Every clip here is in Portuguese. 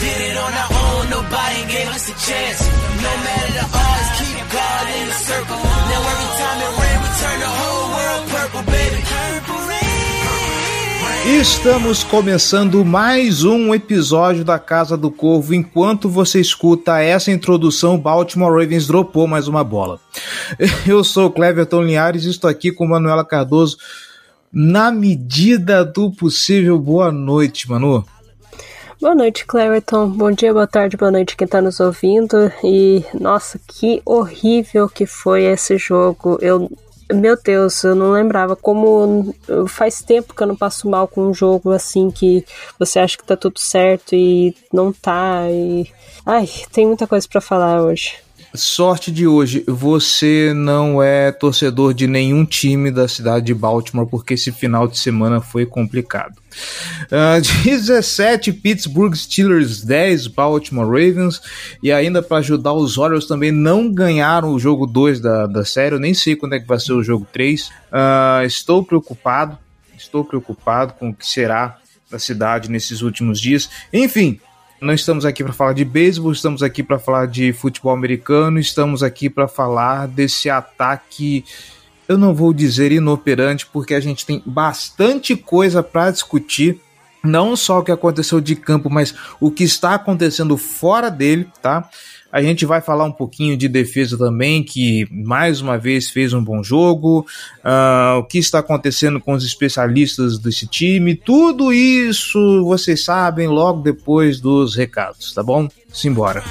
Did it on our own, nobody gave us a chance. No matter the odds, keep God in the circle. Now every time it we turn the whole world purple, baby. Estamos começando mais um episódio da Casa do Corvo. Enquanto você escuta essa introdução, Baltimore Ravens dropou mais uma bola. Eu sou o Cleverton Linhares e estou aqui com Manuela Cardoso. Na medida do possível, boa noite, Manu. Boa noite, Cleverton. Bom dia, boa tarde, boa noite quem tá nos ouvindo. E nossa, que horrível que foi esse jogo. Eu meu Deus, eu não lembrava como faz tempo que eu não passo mal com um jogo assim que você acha que tá tudo certo e não tá e ai, tem muita coisa para falar hoje. Sorte de hoje, você não é torcedor de nenhum time da cidade de Baltimore, porque esse final de semana foi complicado. Uh, 17 Pittsburgh Steelers, 10 Baltimore Ravens, e ainda para ajudar os Orioles também não ganharam o jogo 2 da, da série, eu nem sei quando é que vai ser o jogo 3. Uh, estou preocupado, estou preocupado com o que será da cidade nesses últimos dias. Enfim, não estamos aqui para falar de beisebol, estamos aqui para falar de futebol americano, estamos aqui para falar desse ataque. Eu não vou dizer inoperante, porque a gente tem bastante coisa para discutir. Não só o que aconteceu de campo, mas o que está acontecendo fora dele, tá? A gente vai falar um pouquinho de defesa também, que mais uma vez fez um bom jogo, uh, o que está acontecendo com os especialistas desse time, tudo isso vocês sabem logo depois dos recados, tá bom? Simbora.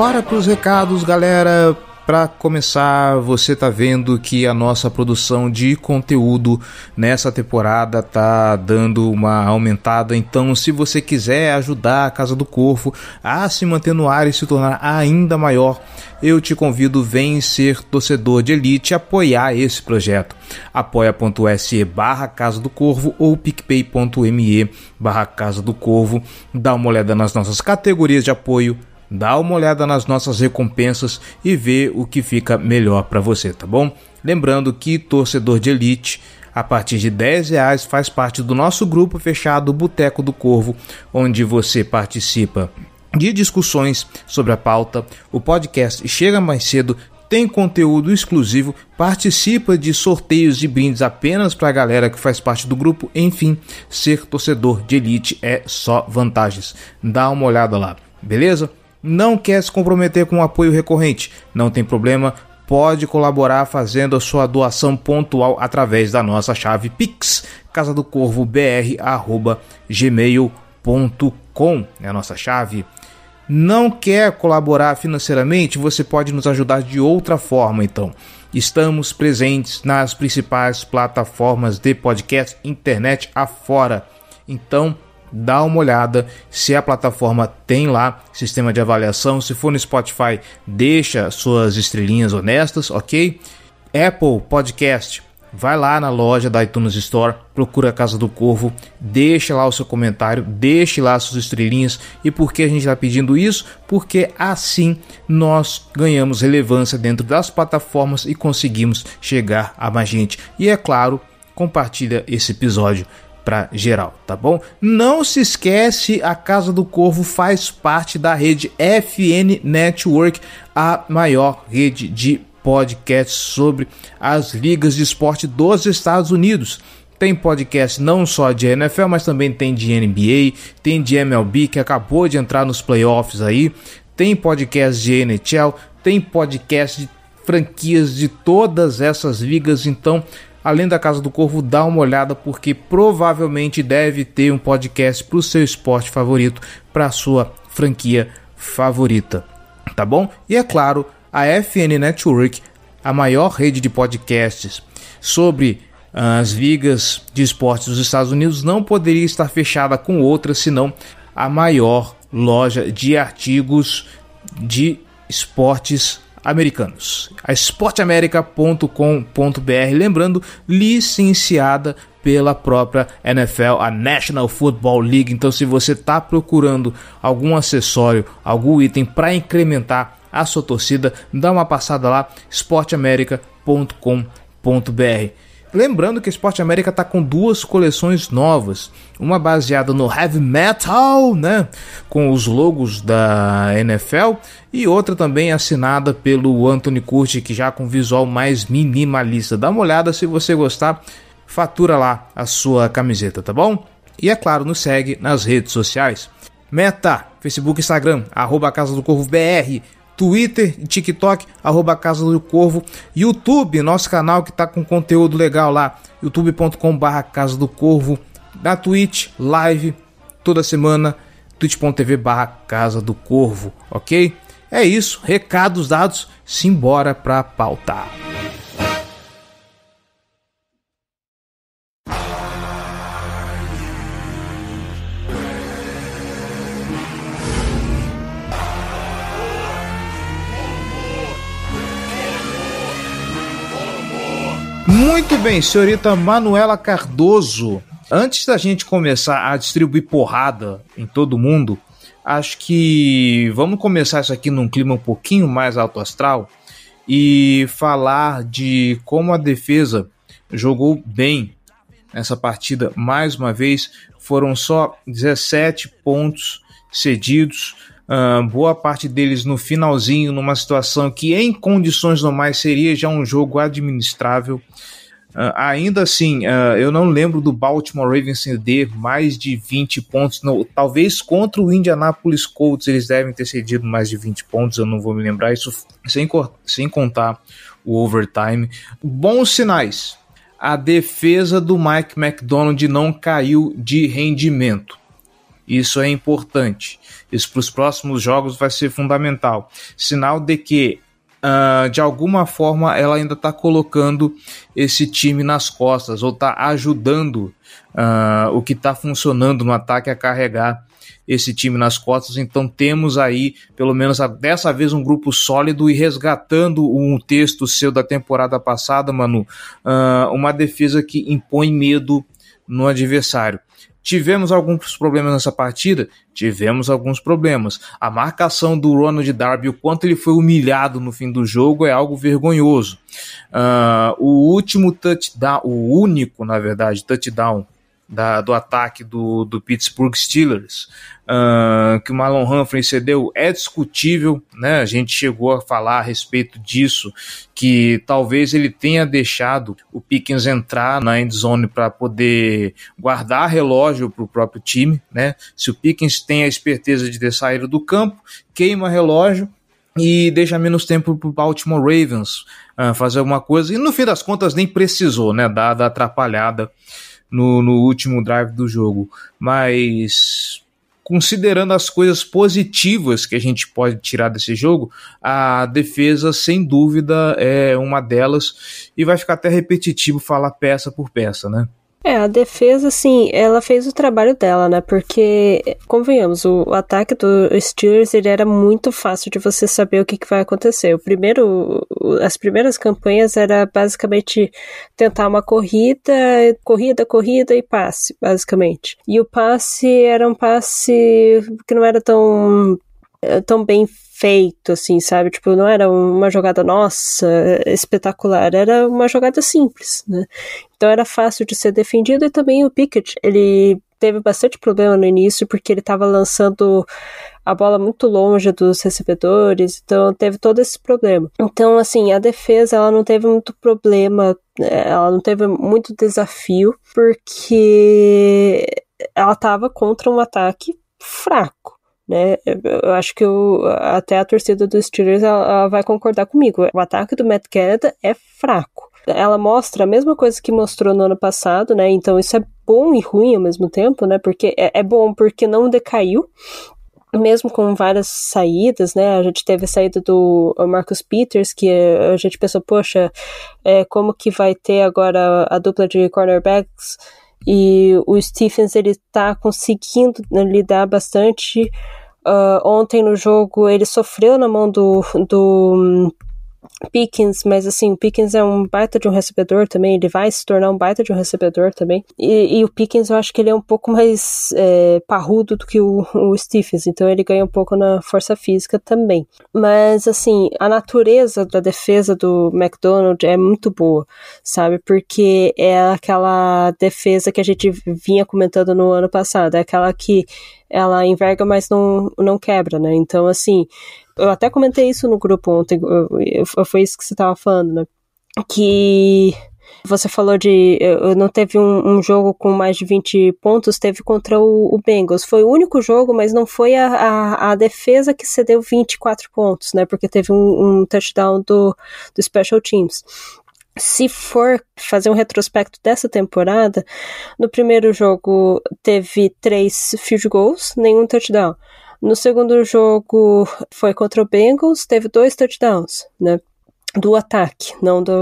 Bora pros recados, galera. Para começar, você tá vendo que a nossa produção de conteúdo nessa temporada tá dando uma aumentada. Então, se você quiser ajudar a Casa do Corvo a se manter no ar e se tornar ainda maior, eu te convido vem ser torcedor de elite e apoiar esse projeto. apoia.se barra Casa do Corvo ou picpay.me barra Casa do Corvo. Dá uma olhada nas nossas categorias de apoio dá uma olhada nas nossas recompensas e vê o que fica melhor para você, tá bom? Lembrando que torcedor de elite a partir de 10 reais faz parte do nosso grupo fechado Boteco do Corvo, onde você participa de discussões sobre a pauta, o podcast chega mais cedo, tem conteúdo exclusivo, participa de sorteios de brindes apenas para a galera que faz parte do grupo, enfim, ser torcedor de elite é só vantagens. Dá uma olhada lá, beleza? Não quer se comprometer com um apoio recorrente? Não tem problema, pode colaborar fazendo a sua doação pontual através da nossa chave Pix, casa do corvo br@gmail.com, é a nossa chave. Não quer colaborar financeiramente? Você pode nos ajudar de outra forma, então. Estamos presentes nas principais plataformas de podcast internet afora. Então, dá uma olhada se a plataforma tem lá sistema de avaliação. Se for no Spotify, deixa suas estrelinhas honestas, ok? Apple Podcast, vai lá na loja da iTunes Store, procura a Casa do Corvo, deixa lá o seu comentário, deixe lá suas estrelinhas. E por que a gente está pedindo isso? Porque assim nós ganhamos relevância dentro das plataformas e conseguimos chegar a mais gente. E é claro, compartilha esse episódio para geral, tá bom? Não se esquece, a Casa do Corvo faz parte da rede FN Network, a maior rede de podcasts sobre as ligas de esporte dos Estados Unidos. Tem podcast não só de NFL, mas também tem de NBA, tem de MLB que acabou de entrar nos playoffs aí, tem podcast de NHL, tem podcast de franquias de todas essas ligas, então além da Casa do Corvo, dá uma olhada porque provavelmente deve ter um podcast para o seu esporte favorito, para a sua franquia favorita, tá bom? E é claro, a FN Network, a maior rede de podcasts sobre as ligas de esportes dos Estados Unidos, não poderia estar fechada com outra senão a maior loja de artigos de esportes americanos. A esporteamerica.com.br, lembrando, licenciada pela própria NFL, a National Football League. Então, se você está procurando algum acessório, algum item para incrementar a sua torcida, dá uma passada lá, esporteamerica.com.br. Lembrando que Esporte América está com duas coleções novas, uma baseada no heavy metal, né, com os logos da NFL, e outra também assinada pelo Anthony Curti, que já com visual mais minimalista. Dá uma olhada se você gostar, fatura lá a sua camiseta, tá bom? E é claro, nos segue nas redes sociais. Meta, Facebook, Instagram, arroba Casa do Corvo BR, Twitter TikTok, arroba Casa do Corvo, YouTube, nosso canal que tá com conteúdo legal lá, youtube.com barra Casa do Corvo, na Twitch, live, toda semana, twitch.tv barra Casa do Corvo, ok? É isso, recados dados, simbora pra pautar. Muito bem, senhorita Manuela Cardoso. Antes da gente começar a distribuir porrada em todo mundo, acho que vamos começar isso aqui num clima um pouquinho mais alto astral e falar de como a defesa jogou bem nessa partida mais uma vez. Foram só 17 pontos cedidos, uh, boa parte deles no finalzinho, numa situação que em condições normais seria já um jogo administrável. Uh, ainda assim, uh, eu não lembro do Baltimore Ravens ceder mais de 20 pontos. No, talvez contra o Indianapolis Colts eles devem ter cedido mais de 20 pontos, eu não vou me lembrar isso sem, sem contar o overtime. Bons sinais. A defesa do Mike McDonald não caiu de rendimento. Isso é importante. Isso para os próximos jogos vai ser fundamental. Sinal de que uh, de alguma forma ela ainda está colocando esse time nas costas ou está ajudando uh, o que está funcionando no ataque a carregar esse time nas costas. Então temos aí, pelo menos dessa vez, um grupo sólido e resgatando um texto seu da temporada passada, Manu, uh, uma defesa que impõe medo no adversário. Tivemos alguns problemas nessa partida? Tivemos alguns problemas. A marcação do Ronald Darby, o quanto ele foi humilhado no fim do jogo, é algo vergonhoso. Uh, o último touchdown, o único, na verdade, touchdown da, do ataque do, do Pittsburgh Steelers, uh, que o Marlon Humphrey cedeu, é discutível, né? A gente chegou a falar a respeito disso, que talvez ele tenha deixado o Pickens entrar na end zone para poder guardar relógio para o próprio time, né? Se o Pickens tem a esperteza de ter saído do campo, queima relógio, e deixa menos tempo para o Baltimore Ravens uh, fazer alguma coisa. E no fim das contas nem precisou, né? Dada a atrapalhada no, no último drive do jogo. Mas considerando as coisas positivas que a gente pode tirar desse jogo, a defesa, sem dúvida, é uma delas, e vai ficar até repetitivo falar peça por peça, né? É, a defesa, assim, ela fez o trabalho dela, né? Porque, convenhamos, o, ataque do Steelers, ele era muito fácil de você saber o que, que vai acontecer. O primeiro, as primeiras campanhas era basicamente tentar uma corrida, corrida, corrida e passe, basicamente. E o passe era um passe que não era tão tão bem feito, assim, sabe? Tipo, não era uma jogada nossa, espetacular, era uma jogada simples, né? Então era fácil de ser defendido e também o Pickett, ele teve bastante problema no início porque ele estava lançando a bola muito longe dos recebedores, então teve todo esse problema. Então, assim, a defesa ela não teve muito problema, né? ela não teve muito desafio, porque ela estava contra um ataque fraco né? Eu acho que eu, até a torcida dos Steelers ela, ela vai concordar comigo. O ataque do Matt Canada é fraco. Ela mostra a mesma coisa que mostrou no ano passado, né? Então isso é bom e ruim ao mesmo tempo, né? Porque é, é bom porque não decaiu, mesmo com várias saídas, né? A gente teve a saída do Marcus Peters, que a gente pensou, poxa, é, como que vai ter agora a dupla de cornerbacks? E o Stephens, ele tá conseguindo né, lidar bastante. Uh, ontem no jogo, ele sofreu na mão do, do Pickens, mas assim, o Pickens é um baita de um recebedor também, ele vai se tornar um baita de um recebedor também. E, e o Pickens eu acho que ele é um pouco mais é, parrudo do que o, o Stephens, então ele ganha um pouco na força física também. Mas assim, a natureza da defesa do McDonald é muito boa, sabe? Porque é aquela defesa que a gente vinha comentando no ano passado, é aquela que ela enverga, mas não, não quebra, né? Então, assim, eu até comentei isso no grupo ontem, foi isso que você estava falando, né? Que você falou de. Não teve um, um, jogo com mais de 20 pontos, teve contra o, o Bengals. Foi o único jogo, mas não foi a, a, a, defesa que cedeu 24 pontos, né? Porque teve um, um touchdown do, do Special Teams se for fazer um retrospecto dessa temporada, no primeiro jogo teve três field goals, nenhum touchdown. No segundo jogo foi contra o Bengals, teve dois touchdowns, né? Do ataque, não do,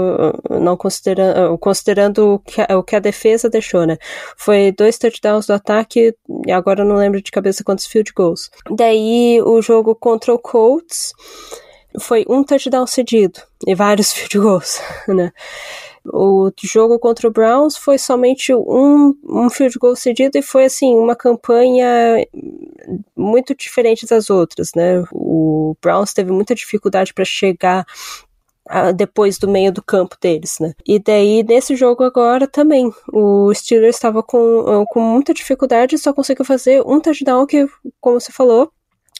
não considerando, considerando o que, a, o que a defesa deixou, né? Foi dois touchdowns do ataque, e agora eu não lembro de cabeça quantos field goals. Daí o jogo contra o Colts, foi um touchdown cedido e vários field goals, né? O jogo contra o Browns foi somente um, um field goal cedido e foi assim uma campanha muito diferente das outras, né? O Browns teve muita dificuldade para chegar uh, depois do meio do campo deles, né? E daí nesse jogo agora também o Steelers estava com, com muita dificuldade e só conseguiu fazer um touchdown que, como você falou,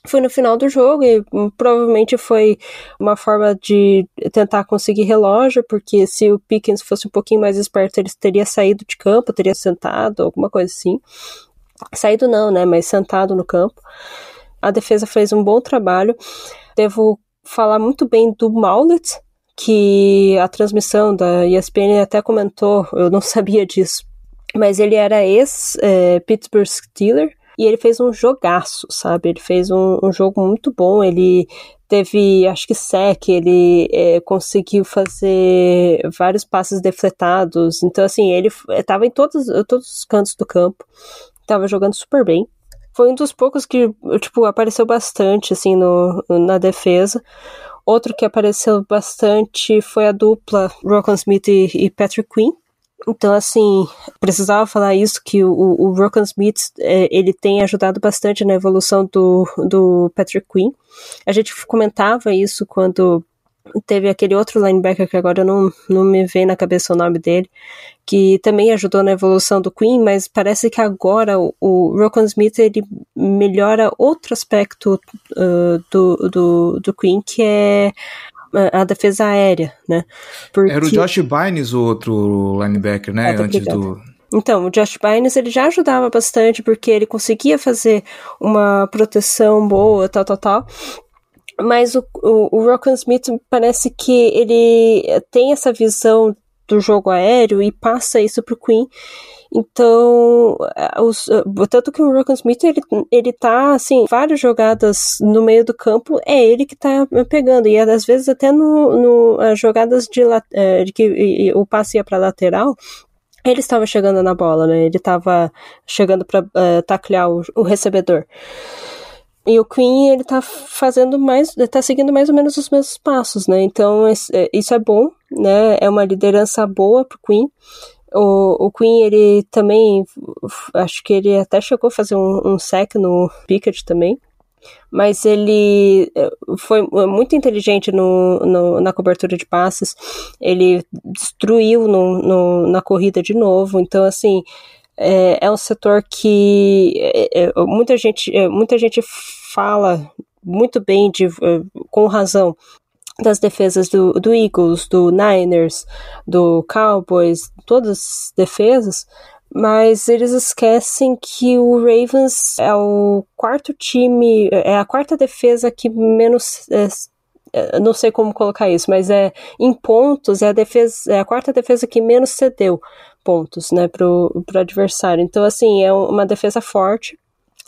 foi no final do jogo e hum, provavelmente foi uma forma de tentar conseguir relógio, porque se o Pickens fosse um pouquinho mais esperto, ele teria saído de campo, teria sentado, alguma coisa assim. Saído não, né, mas sentado no campo. A defesa fez um bom trabalho. Devo falar muito bem do Maulet, que a transmissão da ESPN até comentou, eu não sabia disso, mas ele era ex-Pittsburgh é, Steeler, e ele fez um jogaço, sabe? Ele fez um, um jogo muito bom. Ele teve, acho que sec, ele é, conseguiu fazer vários passes defletados. Então, assim, ele estava em todos, todos os cantos do campo. Estava jogando super bem. Foi um dos poucos que, tipo, apareceu bastante, assim, no, na defesa. Outro que apareceu bastante foi a dupla Rocco Smith e, e Patrick Quinn então, assim, precisava falar isso, que o, o Rockan Smith, é, ele tem ajudado bastante na evolução do, do Patrick Quinn. A gente comentava isso quando teve aquele outro linebacker que agora não, não me vem na cabeça o nome dele, que também ajudou na evolução do Queen, mas parece que agora o, o Rockan Smith ele melhora outro aspecto uh, do, do, do Queen, que é a defesa aérea, né? Porque... Era o Josh Bynes o outro linebacker, né? É, Antes do. Então, o Josh Bynes ele já ajudava bastante porque ele conseguia fazer uma proteção boa, tal, tal, tal. Mas o, o, o Rockan Smith parece que ele tem essa visão do jogo aéreo e passa isso pro Queen. Então, os, tanto que o Rockan Smith, ele, ele tá, assim, várias jogadas no meio do campo, é ele que tá pegando, e às vezes até no, no jogadas de, é, de que o passe ia pra lateral, ele estava chegando na bola, né, ele estava chegando para uh, é, taclear o, o recebedor. E o Queen, ele tá fazendo mais, tá seguindo mais ou menos os mesmos passos, né? Então, é, isso é bom, né? É uma liderança boa pro Queen. O, o Queen, ele também, acho que ele até chegou a fazer um, um sec no Pickett também, mas ele eh, foi muito inteligente no, no, na cobertura de passes, ele destruiu no, na corrida de novo, então assim, é, é um setor que é, muita, gente, é, muita gente fala muito bem, de, com razão, das defesas do, do Eagles, do Niners, do Cowboys, todas as defesas, mas eles esquecem que o Ravens é o quarto time, é a quarta defesa que menos. É, é não sei como colocar isso, mas é em pontos, é a, defesa, é a quarta defesa que menos cedeu pontos né, para o adversário. Então, assim, é uma defesa forte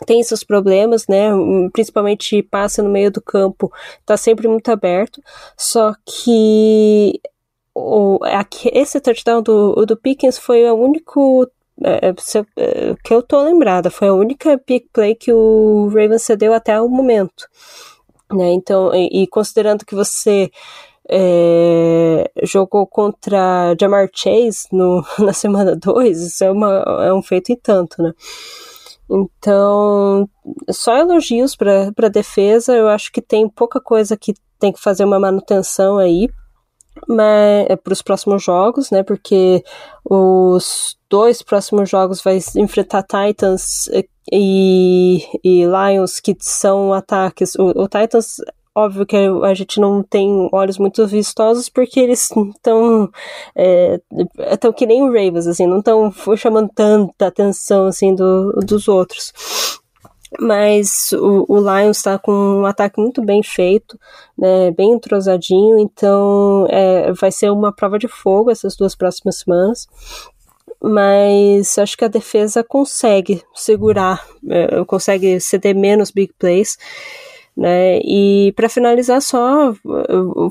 tem seus problemas, né? Principalmente passa no meio do campo, tá sempre muito aberto. Só que o, esse touchdown do, do Pickens foi o único é, é, é, que eu tô lembrada, foi a única pick play que o Ravens cedeu até o momento. Né? Então, e, e considerando que você é, jogou contra Jamar Chase no, na semana 2, isso é, uma, é um feito em tanto, né? Então, só elogios para a defesa. Eu acho que tem pouca coisa que tem que fazer uma manutenção aí mas é para os próximos jogos, né? Porque os dois próximos jogos vai enfrentar Titans e, e Lions, que são ataques. O, o Titans óbvio que a gente não tem olhos muito vistosos porque eles estão é, tão que nem o Ravens assim não estão chamando tanta atenção assim do, dos outros mas o, o Lions está com um ataque muito bem feito, né, bem entrosadinho, então é, vai ser uma prova de fogo essas duas próximas semanas. Mas acho que a defesa consegue segurar, é, consegue ceder menos big plays. Né? E para finalizar só,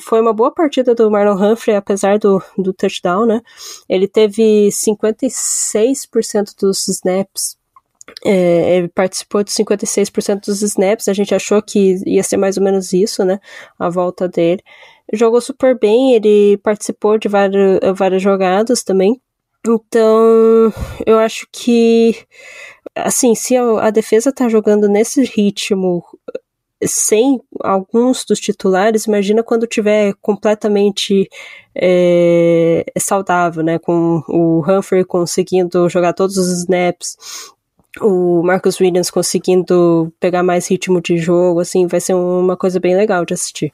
foi uma boa partida do Marlon Humphrey, apesar do, do touchdown, né? Ele teve 56% dos snaps é, ele participou de 56% dos snaps, a gente achou que ia ser mais ou menos isso, né? A volta dele. Jogou super bem, ele participou de várias, várias jogadas também. Então, eu acho que, assim, se a, a defesa tá jogando nesse ritmo sem alguns dos titulares, imagina quando tiver completamente é, saudável, né? Com o Humphrey conseguindo jogar todos os snaps, o Marcus Williams conseguindo pegar mais ritmo de jogo, assim, vai ser uma coisa bem legal de assistir.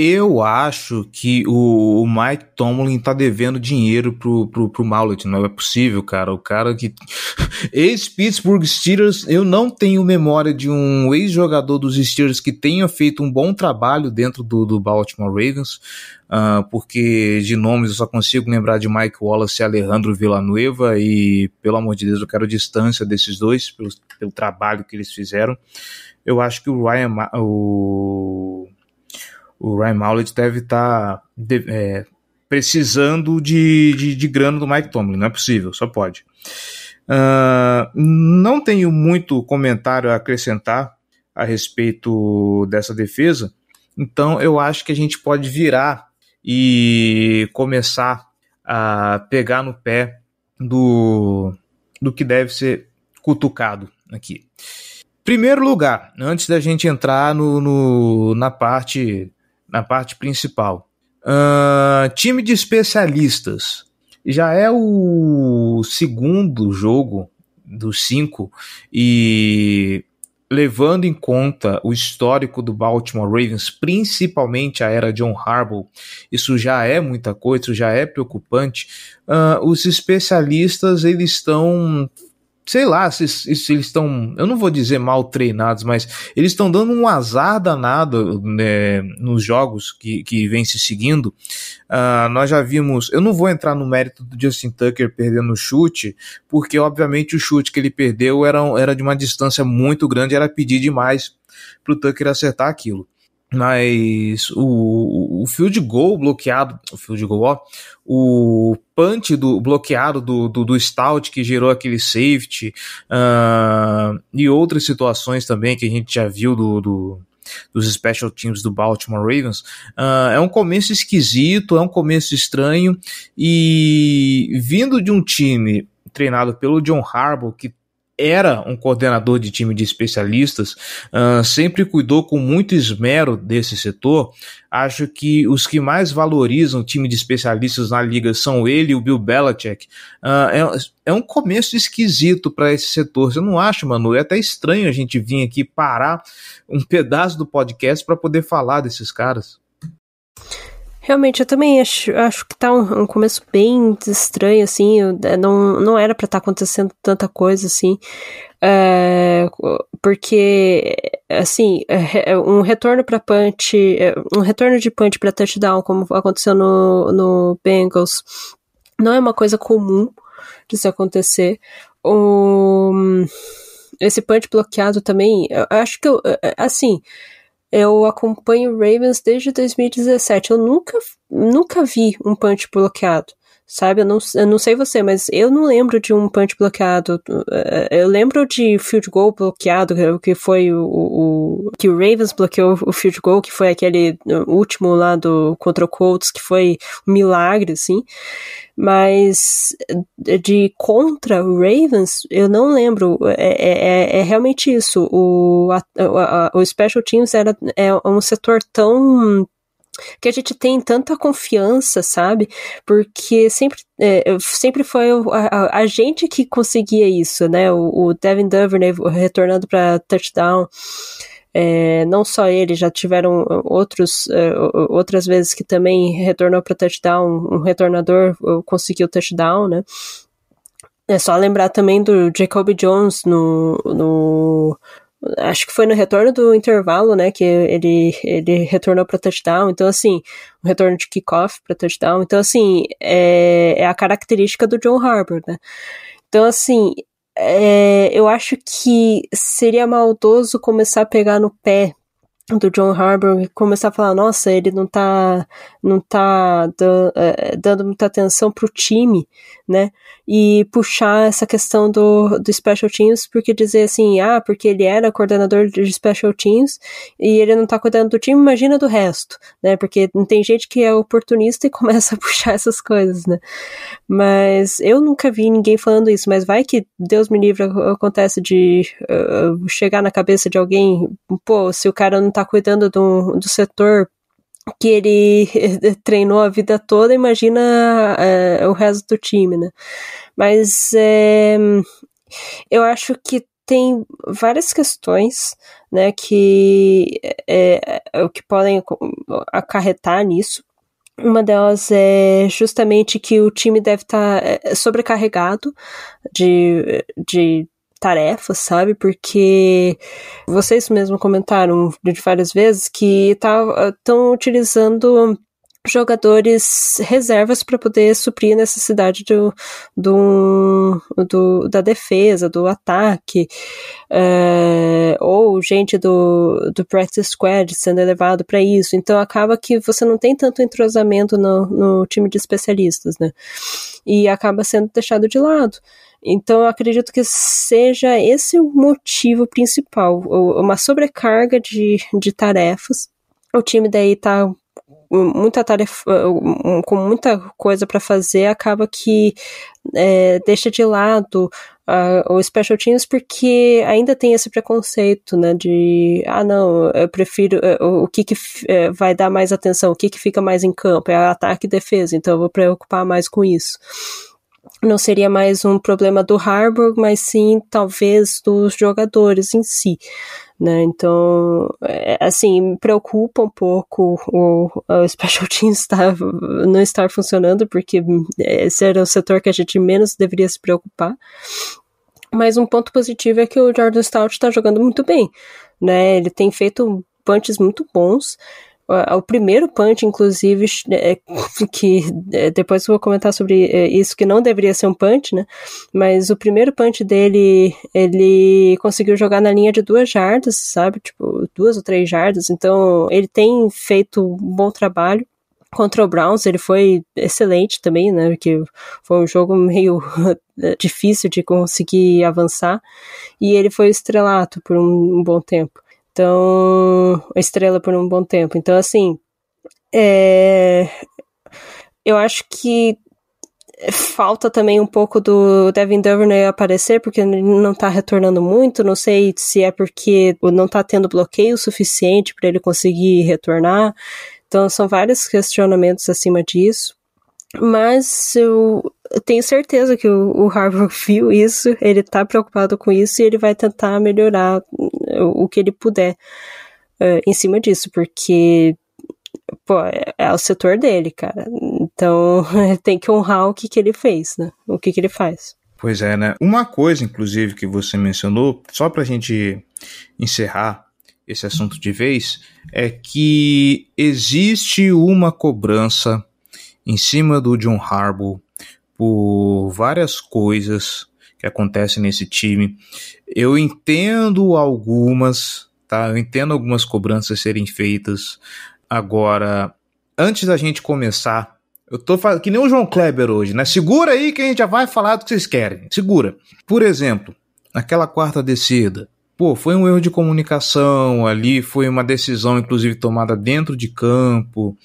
Eu acho que o, o, Mike Tomlin tá devendo dinheiro pro, pro, pro Maulet. Não é possível, cara. O cara que. Ex-Pittsburgh Steelers, eu não tenho memória de um ex-jogador dos Steelers que tenha feito um bom trabalho dentro do, do Baltimore Ravens. Uh, porque de nomes eu só consigo lembrar de Mike Wallace e Alejandro Villanueva. E, pelo amor de Deus, eu quero distância desses dois pelo, pelo trabalho que eles fizeram. Eu acho que o Ryan. O o Ryan Mallett deve estar tá, é, precisando de, de, de, grana do Mike Tomlin, não é possível, só pode. Uh, não tenho muito comentário a acrescentar a respeito dessa defesa, então eu acho que a gente pode virar e começar a pegar no pé do, do que deve ser cutucado aqui. Primeiro lugar, antes da gente entrar no, no na parte na parte principal. Uh, time de especialistas. Já é o segundo jogo dos cinco e levando em conta o histórico do Baltimore Ravens, principalmente a era John Harbaugh, isso já é muita coisa, isso já é preocupante. Uh, os especialistas eles estão sei lá se, se eles estão, eu não vou dizer mal treinados, mas eles estão dando um azar danado né, nos jogos que, que vem se seguindo. Uh, nós já vimos, eu não vou entrar no mérito do Justin Tucker perdendo o chute, porque obviamente o chute que ele perdeu era, era de uma distância muito grande, era pedir demais para o Tucker acertar aquilo mas o, o field goal bloqueado, o field goal, ó, o punch do bloqueado do, do, do Stout que gerou aquele safety uh, e outras situações também que a gente já viu do, do dos special teams do Baltimore Ravens, uh, é um começo esquisito, é um começo estranho e vindo de um time treinado pelo John Harbaugh que era um coordenador de time de especialistas, uh, sempre cuidou com muito esmero desse setor. Acho que os que mais valorizam o time de especialistas na liga são ele e o Bill Belichick. Uh, é, é, um começo esquisito para esse setor. Você não acha, mano? É até estranho a gente vir aqui parar um pedaço do podcast para poder falar desses caras. Realmente, eu também acho, acho que tá um, um começo bem estranho, assim, é, não, não era para estar tá acontecendo tanta coisa, assim, é, porque, assim, é, é um retorno para punch, um retorno de punch para touchdown, como aconteceu no, no Bengals, não é uma coisa comum de se acontecer. Esse punch bloqueado também, eu acho que, eu, assim, eu acompanho Ravens desde 2017. Eu nunca, nunca vi um punch bloqueado. Sabe, eu não, eu não sei você, mas eu não lembro de um punch bloqueado. Eh, eu lembro de field goal bloqueado, que foi o, o que o Ravens bloqueou o field goal, que foi aquele último lá do contra o Colts, que foi um milagre, assim. Mas de contra o Ravens, eu não lembro. É, é, é, é realmente isso. O, a, a, o Special Teams era, é um setor tão que a gente tem tanta confiança, sabe? Porque sempre, é, sempre foi a, a, gente que conseguia isso, né? O, o Devin Duvernay retornando para touchdown. É, não só ele, já tiveram outros, uh, outras vezes que também retornou para touchdown, um retornador conseguiu touchdown, né? É só lembrar também do Jacoby Jones no, no acho que foi no retorno do intervalo, né, que ele, ele retornou para touchdown, então assim, um retorno de kickoff para touchdown, então assim, é, é a característica do John Harbour, né. Então assim, é, eu acho que seria maldoso começar a pegar no pé do John Harbour e começar a falar, nossa, ele não tá, não tá dando, é, dando muita atenção pro time, né? E puxar essa questão do, do Special Teams, porque dizer assim, ah, porque ele era coordenador de Special Teams e ele não tá cuidando do time, imagina do resto, né? Porque não tem gente que é oportunista e começa a puxar essas coisas, né? Mas eu nunca vi ninguém falando isso, mas vai que Deus me livre acontece de uh, chegar na cabeça de alguém, pô, se o cara não tá cuidando do, do setor que ele treinou a vida toda, imagina é, o resto do time, né? Mas é, eu acho que tem várias questões, né, que, é, que podem acarretar nisso. Uma delas é justamente que o time deve estar tá, sobrecarregado de, de tarefas, sabe? Porque vocês mesmo comentaram de várias vezes que estão tá, utilizando jogadores reservas para poder suprir a necessidade do, do, do, da defesa, do ataque, é, ou gente do, do practice squad sendo elevado para isso. Então acaba que você não tem tanto entrosamento no, no time de especialistas, né? E acaba sendo deixado de lado. Então, eu acredito que seja esse o motivo principal, uma sobrecarga de, de tarefas. O time daí tá muita tarefa, com muita coisa para fazer, acaba que é, deixa de lado uh, o Special Teams porque ainda tem esse preconceito, né, de, ah não, eu prefiro, uh, o que que uh, vai dar mais atenção, o que que fica mais em campo, é ataque e defesa, então eu vou preocupar mais com isso não seria mais um problema do Harbour, mas sim talvez dos jogadores em si. Né? Então, é, assim, me preocupa um pouco o, o Special Teams estar, não estar funcionando, porque esse era o setor que a gente menos deveria se preocupar. Mas um ponto positivo é que o Jordan Stout está jogando muito bem, né? Ele tem feito punches muito bons. O primeiro punch, inclusive, é, que é, depois eu vou comentar sobre é, isso, que não deveria ser um punch, né? Mas o primeiro punch dele, ele conseguiu jogar na linha de duas jardas, sabe? Tipo, duas ou três jardas. Então, ele tem feito um bom trabalho. Contra o Browns, ele foi excelente também, né? Porque foi um jogo meio difícil de conseguir avançar. E ele foi estrelato por um, um bom tempo. Então, estrela por um bom tempo. Então, assim, é, eu acho que falta também um pouco do Devin Duvernay aparecer, porque ele não tá retornando muito, não sei se é porque não tá tendo bloqueio suficiente para ele conseguir retornar. Então são vários questionamentos acima disso. Mas eu tenho certeza que o, Harvard viu isso, ele tá preocupado com isso e ele vai tentar melhorar o, o que ele puder uh, em cima disso, porque pô, é, é, o setor dele, cara. Então tem que honrar o que, que ele fez, né? O que, que ele faz. Pois é, né? Uma coisa, inclusive, que você mencionou, só pra gente encerrar esse assunto de vez, é que existe uma cobrança em cima do John Harbaugh por várias coisas que acontecem nesse time. Eu entendo algumas, tá? Eu entendo algumas cobranças serem feitas. Agora, antes da gente começar, eu tô falando que nem o João Kleber hoje, né? Segura aí que a gente já vai falar do que vocês querem. Segura. Por exemplo, naquela quarta descida, pô, foi um erro de comunicação ali, foi uma decisão, inclusive, tomada dentro de campo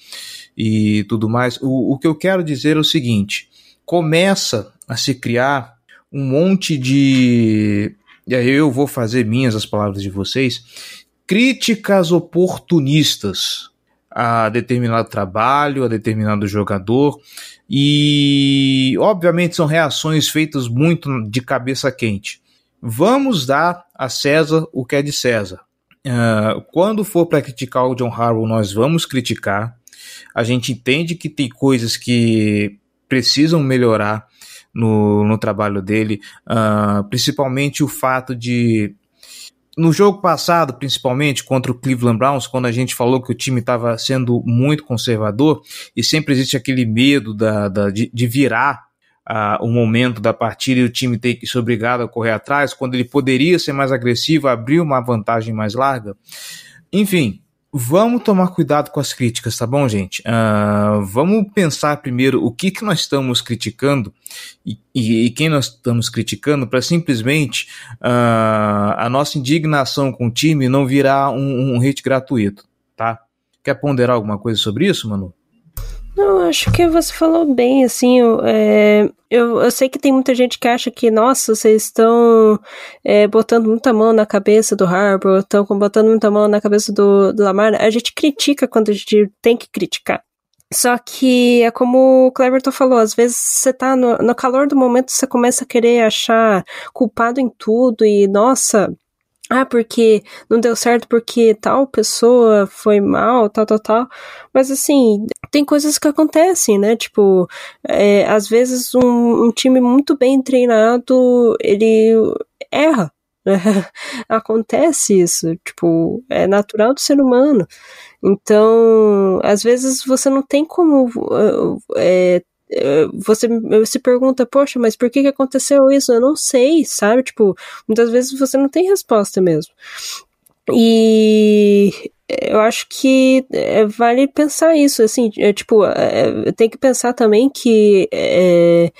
e tudo mais. O, o que eu quero dizer é o seguinte: começa a se criar um monte de. E aí eu vou fazer minhas as palavras de vocês. Críticas oportunistas a determinado trabalho, a determinado jogador. E, obviamente, são reações feitas muito de cabeça quente. Vamos dar a César o que é de César. Uh, quando for para criticar o John Harbaugh, nós vamos criticar. A gente entende que tem coisas que precisam melhorar no, no trabalho dele, uh, principalmente o fato de no jogo passado, principalmente contra o Cleveland Browns, quando a gente falou que o time estava sendo muito conservador e sempre existe aquele medo da, da de, de, virar uh, o momento da partida e o time ter que ser obrigado a correr atrás, quando ele poderia ser mais agressivo, abrir uma vantagem mais larga. Enfim, Vamos tomar cuidado com as críticas, tá bom, gente? Uh, vamos pensar primeiro o que, que nós estamos criticando e, e, e quem nós estamos criticando para simplesmente uh, a nossa indignação com o time não virar um, um hate gratuito, tá? Quer ponderar alguma coisa sobre isso, Manu? Não, acho que você falou bem, assim, é, eu, eu sei que tem muita gente que acha que, nossa, vocês estão é, botando muita mão na cabeça do Harbour, estão botando muita mão na cabeça do, do Lamar. A gente critica quando a gente tem que criticar. Só que é como o Cleverton falou, às vezes você tá no, no calor do momento, você começa a querer achar culpado em tudo e, nossa, ah, porque não deu certo porque tal pessoa foi mal, tal, tal, tal. Mas assim, tem coisas que acontecem, né? Tipo, é, às vezes um, um, time muito bem treinado, ele erra. Né? Acontece isso, tipo, é natural do ser humano. Então, às vezes você não tem como é, você se pergunta, poxa, mas por que, que aconteceu isso? Eu não sei, sabe? Tipo, muitas vezes você não tem resposta mesmo. E eu acho que é, vale pensar isso, assim, é, tipo, é, tem que pensar também que é,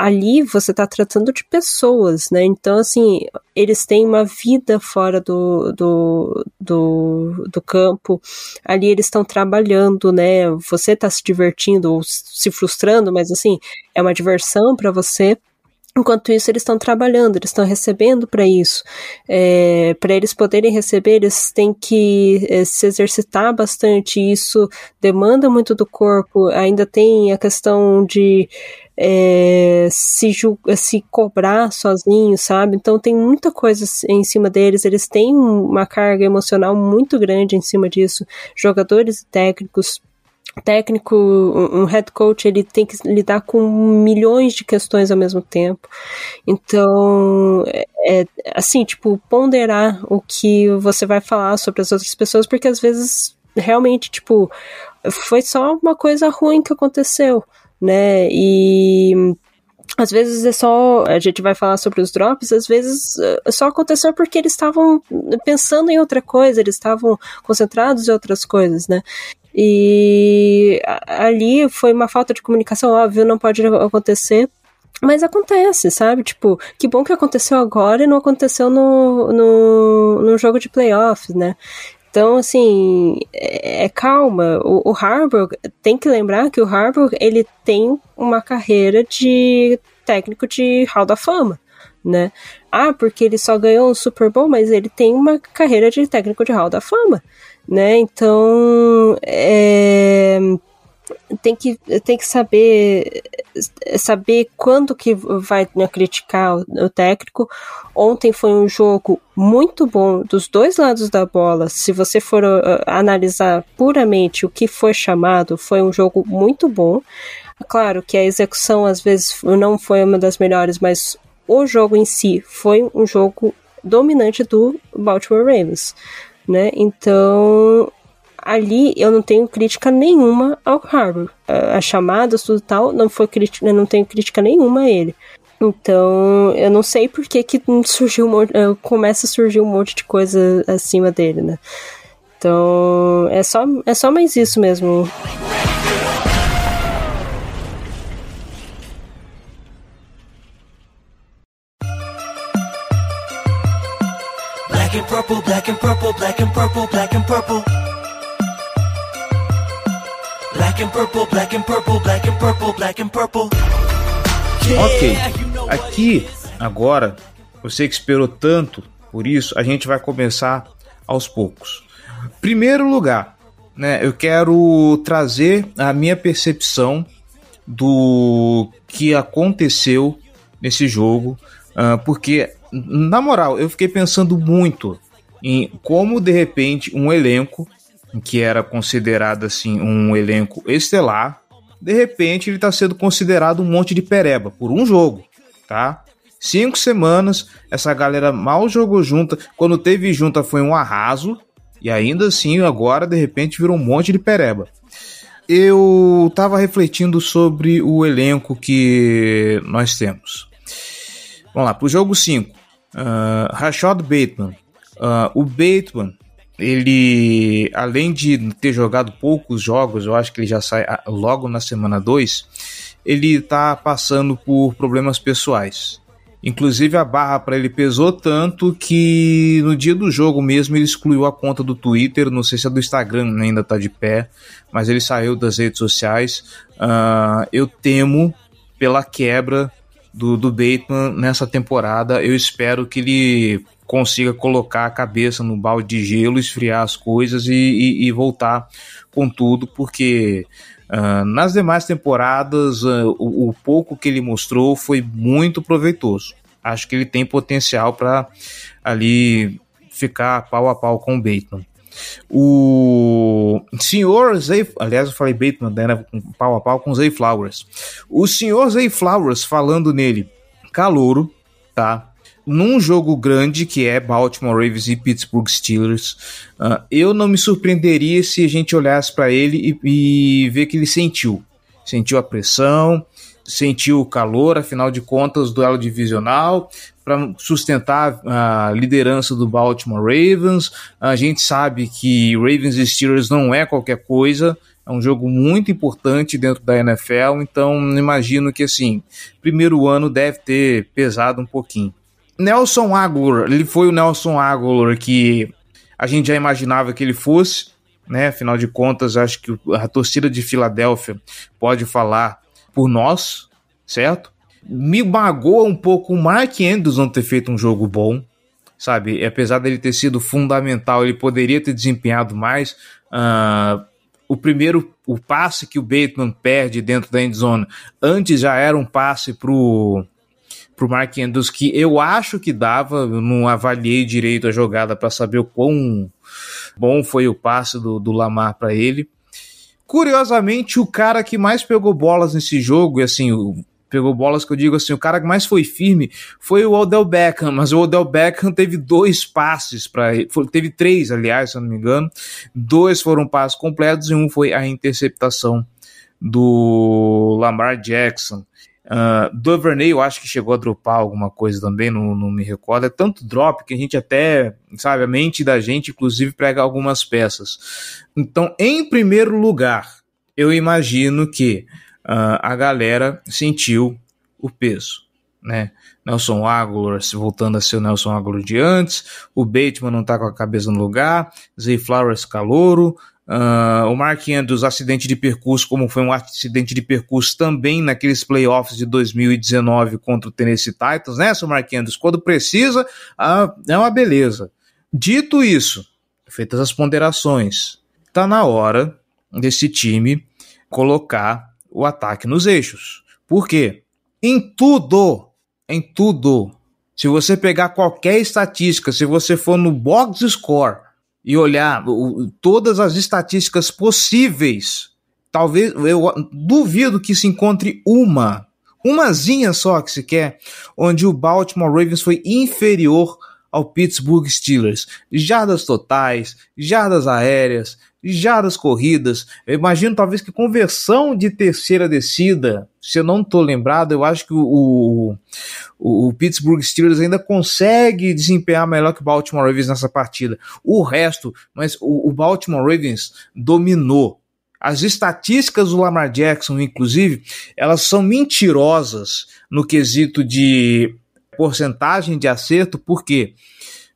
ali você está tratando de pessoas, né? Então, assim, eles têm uma vida fora do, do, do, do campo, ali eles estão trabalhando, né? Você está se divertindo ou se frustrando, mas, assim, é uma diversão para você. Enquanto isso, eles estão trabalhando, eles estão recebendo para isso. É, para eles poderem receber, eles têm que é, se exercitar bastante. Isso demanda muito do corpo. Ainda tem a questão de é, se, se cobrar sozinho, sabe? Então tem muita coisa em cima deles. Eles têm uma carga emocional muito grande em cima disso. Jogadores e técnicos técnico, um head coach, ele tem que lidar com milhões de questões ao mesmo tempo. Então, é, é, assim, tipo, ponderar o que você vai falar sobre as outras pessoas, porque às vezes realmente, tipo, foi só uma coisa ruim que aconteceu, né? E às vezes é só. A gente vai falar sobre os drops, às vezes é só aconteceu porque eles estavam pensando em outra coisa, eles estavam concentrados em outras coisas, né? E ali foi uma falta de comunicação, óbvio, não pode acontecer. Mas acontece, sabe? Tipo, que bom que aconteceu agora e não aconteceu no, no, no jogo de playoffs, né? Então, assim, é, é calma. O, o Harbour, tem que lembrar que o Harbour, ele tem uma carreira de técnico de Hall da Fama, né? Ah, porque ele só ganhou um Super Bowl, mas ele tem uma carreira de técnico de Hall da Fama né? Então é, tem que tem que saber saber quando que vai né, criticar o, o, técnico. Ontem foi um jogo muito bom dos dois lados da bola. Se você for uh, analisar puramente o que foi chamado, foi um jogo muito bom. Claro que a execução às vezes não foi uma das melhores, mas o jogo em si foi um jogo dominante do Baltimore Ravens, né? Então ali eu não tenho crítica nenhuma ao Harbour. As chamadas, tudo tal, não foi crítica, não tenho crítica nenhuma a ele. Então, eu não sei por que, que surgiu um monte, eh, começa a surgir um monte de coisa acima dele, né? Então, é só, é só mais isso mesmo. Black and purple, black and purple, black and purple, black and purple. Black and purple, black and purple, black and purple, black and purple. Ok, aqui agora, você que esperou tanto por isso, a gente vai começar aos poucos. Primeiro lugar, né, eu quero trazer a minha percepção do que aconteceu nesse jogo, uh, porque, na moral, eu fiquei pensando muito em como de repente um elenco que era considerado assim um elenco estelar, de repente ele está sendo considerado um monte de pereba por um jogo, tá? Cinco semanas, essa galera mal jogou junta. Quando teve junta foi um arraso. E ainda assim, agora de repente virou um monte de pereba. Eu tava refletindo sobre o elenco que nós temos. Vamos lá, pro jogo 5. Uh, Rashad Bateman. Uh, o Bateman ele, além de ter jogado poucos jogos, eu acho que ele já sai ah, logo na semana 2, ele está passando por problemas pessoais. Inclusive a barra para ele pesou tanto que no dia do jogo mesmo ele excluiu a conta do Twitter, não sei se a do Instagram ainda está de pé, mas ele saiu das redes sociais. Uh, eu temo pela quebra do, do Bateman nessa temporada. Eu espero que ele consiga colocar a cabeça no balde de gelo, esfriar as coisas e, e, e voltar com tudo, porque uh, nas demais temporadas uh, o, o, pouco que ele mostrou foi muito proveitoso. Acho que ele tem potencial para ali ficar pau a pau com o Bateman. O senhor Zay, aliás, eu falei Bateman, né, pau a pau com Zay Flowers. O senhor Zay Flowers falando nele, calouro, tá? Num jogo grande que é Baltimore Ravens e Pittsburgh Steelers, uh, eu não me surpreenderia se a gente olhasse para ele e, e ver que ele sentiu. Sentiu a pressão, sentiu o calor, afinal de contas, duelo divisional, para sustentar a liderança do Baltimore Ravens. A gente sabe que Ravens e Steelers não é qualquer coisa, é um jogo muito importante dentro da NFL, então imagino que assim, primeiro ano deve ter pesado um pouquinho. Nelson Aguilar, ele foi o Nelson Aguilar que a gente já imaginava que ele fosse, né? Afinal de contas, acho que a torcida de Filadélfia pode falar por nós, certo? Me magoa um pouco o Mark Andrews não ter feito um jogo bom, sabe? Apesar dele ter sido fundamental, ele poderia ter desempenhado mais. Uh, o primeiro, o passe que o Bateman perde dentro da endzone, antes já era um passe pro pro Mark Andrews que eu acho que dava, eu não avaliei direito a jogada para saber o quão bom foi o passe do, do Lamar para ele. Curiosamente, o cara que mais pegou bolas nesse jogo, e assim, pegou bolas que eu digo assim, o cara que mais foi firme foi o Odell Beckham, mas o Odell Beckham teve dois passes para teve três, aliás, se eu não me engano, dois foram passes completos e um foi a interceptação do Lamar Jackson. Uh, Duvernay eu acho que chegou a dropar alguma coisa também, não, não me recordo. É tanto drop que a gente até, sabe, a mente da gente inclusive prega algumas peças. Então, em primeiro lugar, eu imagino que uh, a galera sentiu o peso, né? Nelson Aguilar voltando a ser o Nelson Aguilar de antes, o Bateman não tá com a cabeça no lugar, Zay Flowers calouro, Uh, o Mark Andrews, acidente de percurso, como foi um acidente de percurso também naqueles playoffs de 2019 contra o Tennessee Titans, né, seu Mark Andrews? Quando precisa, uh, é uma beleza. Dito isso, feitas as ponderações, tá na hora desse time colocar o ataque nos eixos. Por quê? Em tudo, em tudo, se você pegar qualquer estatística, se você for no box score e olhar o, todas as estatísticas possíveis, talvez eu duvido que se encontre uma, umazinha só que se quer, onde o Baltimore Ravens foi inferior ao Pittsburgh Steelers. Jardas totais, jardas aéreas, jardas corridas. Eu imagino talvez que conversão de terceira descida, se eu não estou lembrado, eu acho que o, o, o, Pittsburgh Steelers ainda consegue desempenhar melhor que o Baltimore Ravens nessa partida. O resto, mas o, o Baltimore Ravens dominou. As estatísticas do Lamar Jackson, inclusive, elas são mentirosas no quesito de porcentagem de acerto, porque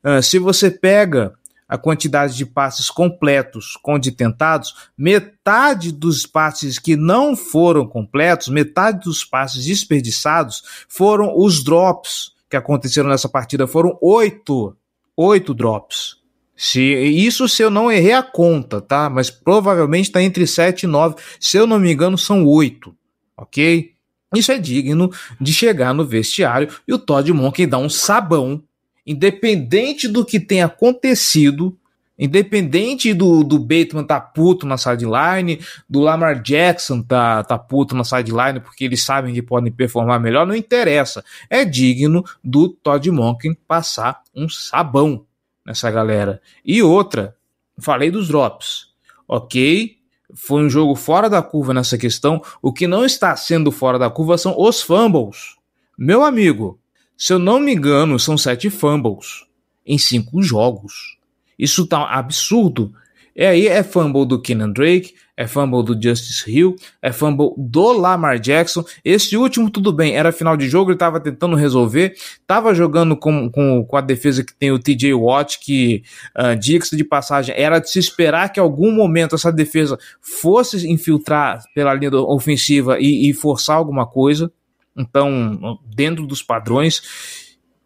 uh, se você pega a quantidade de passes completos com de tentados, metade dos passes que não foram completos, metade dos passes desperdiçados foram os drops que aconteceram nessa partida. Foram oito, oito drops. Se, isso se eu não errei a conta, tá? Mas provavelmente está entre 7 e 9. Se eu não me engano, são oito. Ok? Isso é digno de chegar no vestiário e o Todd Monken dá um sabão independente do que tenha acontecido, independente do, do Bateman tá puto na sideline, do Lamar Jackson tá, tá puto na sideline porque eles sabem que podem performar melhor, não interessa. É digno do Todd Monken passar um sabão nessa galera. E outra, falei dos drops, ok? Foi um jogo fora da curva nessa questão. O que não está sendo fora da curva são os fumbles. Meu amigo, se eu não me engano, são sete fumbles em cinco jogos. Isso tá absurdo. E aí é fumble do Kenan Drake, é fumble do Justice Hill, é fumble do Lamar Jackson. Esse último, tudo bem, era final de jogo, ele estava tentando resolver, estava jogando com, com, com a defesa que tem o TJ Watt, que, uh, diga-se de passagem, era de se esperar que algum momento essa defesa fosse infiltrar pela linha ofensiva e, e forçar alguma coisa. Então, dentro dos padrões,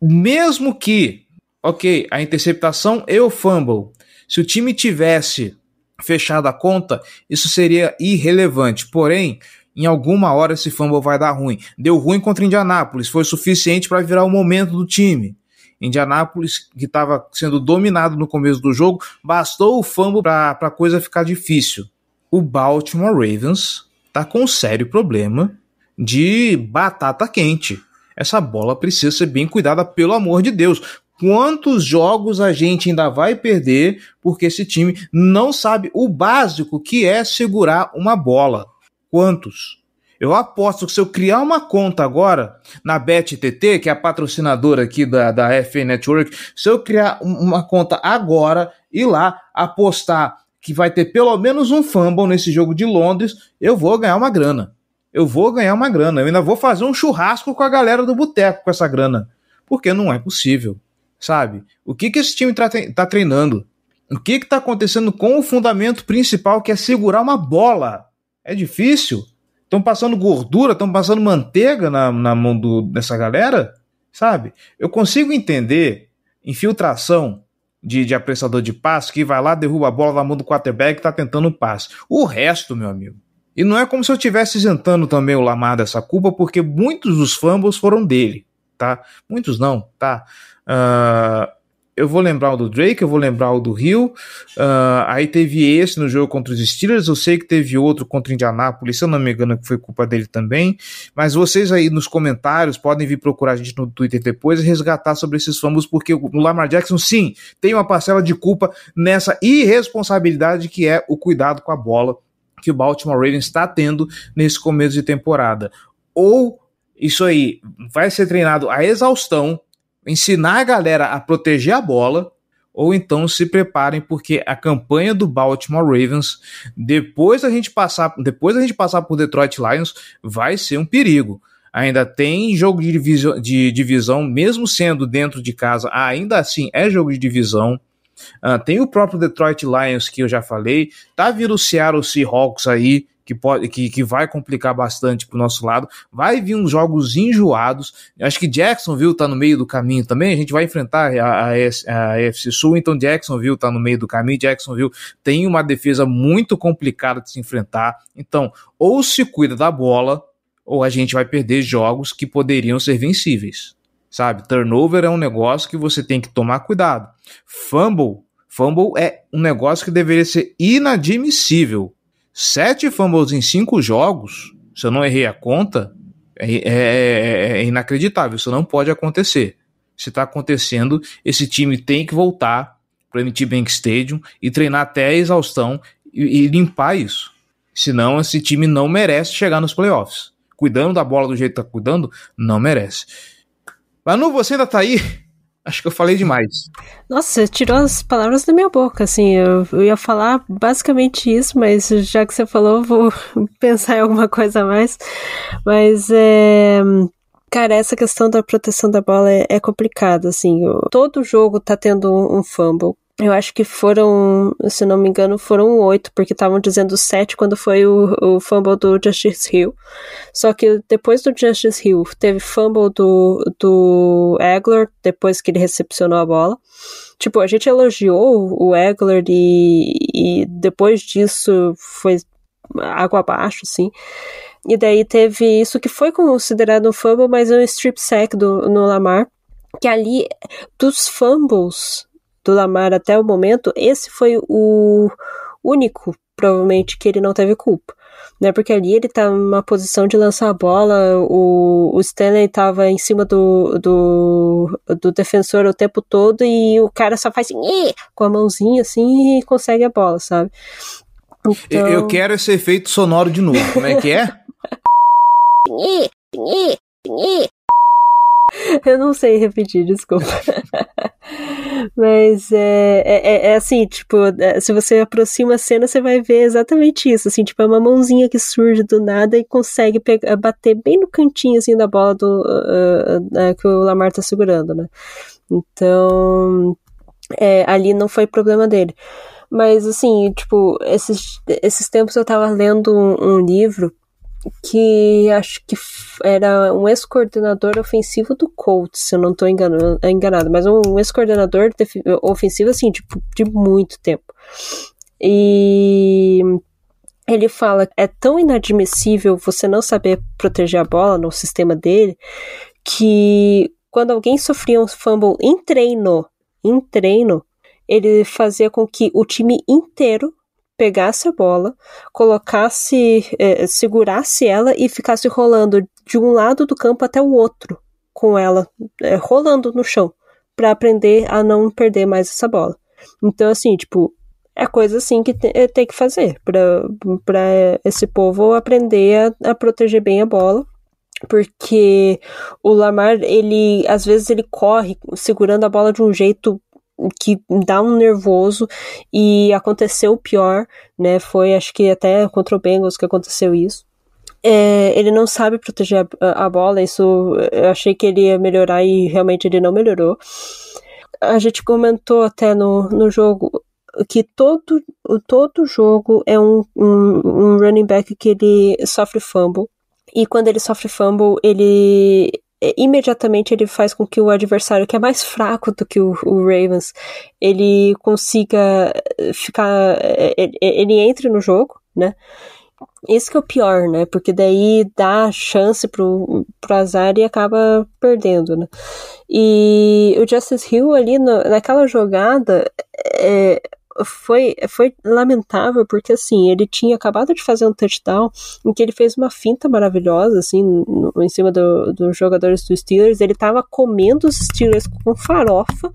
mesmo que, ok, a interceptação e o fumble, se o time tivesse fechado a conta, isso seria irrelevante. Porém, em alguma hora esse fumble vai dar ruim. Deu ruim contra Indianápolis, foi suficiente para virar o momento do time. Indianápolis, que estava sendo dominado no começo do jogo, bastou o fumble para a coisa ficar difícil. O Baltimore Ravens está com um sério problema de batata quente. Essa bola precisa ser bem cuidada, pelo amor de Deus. Quantos jogos a gente ainda vai perder porque esse time não sabe o básico que é segurar uma bola? Quantos? Eu aposto que se eu criar uma conta agora na BetTT, que é a patrocinadora aqui da, da FA Network, se eu criar uma conta agora e lá apostar que vai ter pelo menos um fumble nesse jogo de Londres, eu vou ganhar uma grana eu vou ganhar uma grana. Eu ainda vou fazer um churrasco com a galera do boteco com essa grana. Porque não é possível, sabe? O que, que esse time está tá treinando? O que está acontecendo com o fundamento principal, que é segurar uma bola? É difícil? Estão passando gordura, estão passando manteiga na, na mão do, dessa galera? Sabe? Eu consigo entender infiltração de, de apressador de passe que vai lá, derruba a bola na mão do quarterback e está tentando um passe. O resto, meu amigo, e não é como se eu estivesse isentando também o Lamar dessa culpa, porque muitos dos fumbles foram dele, tá? Muitos não, tá? Uh, eu vou lembrar o do Drake, eu vou lembrar o do Rio. Uh, aí teve esse no jogo contra os Steelers. Eu sei que teve outro contra o Indianapolis, se eu não me engano, que foi culpa dele também. Mas vocês aí nos comentários podem vir procurar a gente no Twitter depois e resgatar sobre esses fumbles, porque o Lamar Jackson, sim, tem uma parcela de culpa nessa irresponsabilidade que é o cuidado com a bola que o Baltimore Ravens está tendo nesse começo de temporada. Ou isso aí vai ser treinado a exaustão, ensinar a galera a proteger a bola, ou então se preparem porque a campanha do Baltimore Ravens, depois da gente passar, depois da gente passar por Detroit Lions, vai ser um perigo. Ainda tem jogo de divisão, de divisão, mesmo sendo dentro de casa, ainda assim é jogo de divisão. Uh, tem o próprio Detroit Lions que eu já falei, tá vindo o Seattle Seahawks aí, que, pode, que, que vai complicar bastante pro nosso lado. Vai vir uns jogos enjoados. Acho que Jacksonville tá no meio do caminho também. A gente vai enfrentar a, a, a AFC Sul, então Jacksonville tá no meio do caminho. Jacksonville tem uma defesa muito complicada de se enfrentar. Então, ou se cuida da bola, ou a gente vai perder jogos que poderiam ser vencíveis. Sabe? Turnover é um negócio que você tem que tomar cuidado. Fumble, fumble é um negócio que deveria ser inadmissível. Sete fumbles em cinco jogos, se eu não errei a conta, é, é, é, é inacreditável. Isso não pode acontecer. Se está acontecendo, esse time tem que voltar para o MT Bank Stadium e treinar até a exaustão e, e limpar isso. Senão, esse time não merece chegar nos playoffs. Cuidando da bola do jeito que está cuidando, não merece. Manu, você ainda tá aí? Acho que eu falei demais. Nossa, tirou as palavras da minha boca, assim, eu, eu, ia falar basicamente isso, mas já que você falou, vou pensar em alguma coisa a mais. Mas é. Cara, essa questão da proteção da bola é, é complicada, assim. Todo jogo tá tendo um fumble. Eu acho que foram, se não me engano, foram oito, porque estavam dizendo sete quando foi o, o fumble do Justice Hill. Só que depois do Justice Hill, teve fumble do, do Egler, depois que ele recepcionou a bola. Tipo, a gente elogiou o Egler e, e depois disso foi água abaixo, assim. E daí teve isso que foi considerado um fumble, mas é um strip sack do, no Lamar. Que ali, dos fumbles do Lamar até o momento, esse foi o único, provavelmente, que ele não teve culpa. Né, porque ali ele tá numa posição de lançar a bola, o, o Stanley tava em cima do, do, do defensor o tempo todo e o cara só faz assim, com a mãozinha assim e consegue a bola, sabe? Então... Eu quero esse efeito sonoro de novo, como é que é? Eu não sei repetir, desculpa. Mas é, é, é, é, assim, tipo, é, se você aproxima a cena, você vai ver exatamente isso. Assim, tipo, é uma mãozinha que surge do nada e consegue pegar, bater bem no cantinho assim, da bola do, uh, uh, que o Lamar tá segurando, né? Então, é, ali não foi problema dele. Mas, assim, tipo, esses, esses tempos eu tava lendo um, um livro que acho que era um ex-coordenador ofensivo do Colts, se eu não estou enganado, enganado, mas um ex-coordenador ofensivo, assim, tipo, de muito tempo. E ele fala é tão inadmissível você não saber proteger a bola no sistema dele que quando alguém sofria um fumble em treino, em treino, ele fazia com que o time inteiro pegasse a bola, colocasse, é, segurasse ela e ficasse rolando de um lado do campo até o outro com ela, é, rolando no chão, para aprender a não perder mais essa bola. Então, assim, tipo, é coisa assim que é, tem que fazer para esse povo aprender a, a proteger bem a bola porque o Lamar, ele às vezes ele corre segurando a bola de um jeito que dá um nervoso e aconteceu o pior, né? Foi acho que até contra o Bengals que aconteceu isso. É, ele não sabe proteger a, a, bola, isso eu achei que ele ia melhorar e realmente ele não melhorou. A gente comentou até no, no jogo que todo, todo jogo é um, um, um running back que ele sofre fumble. E quando ele sofre fumble, ele imediatamente ele faz com que o adversário que é mais fraco do que o, o Ravens ele consiga eh, ficar ele, eh, eh, ele entre no jogo né? Isso que é o pior né? Porque daí dá chance pro, pro azar e acaba perdendo né? E o Justice Hill ali no, naquela jogada é, foi, foi lamentável, porque assim, ele tinha acabado de fazer um touchdown em que ele fez uma finta maravilhosa, assim, no, em cima dos do jogadores dos Steelers. Ele tava comendo os Steelers com farofa.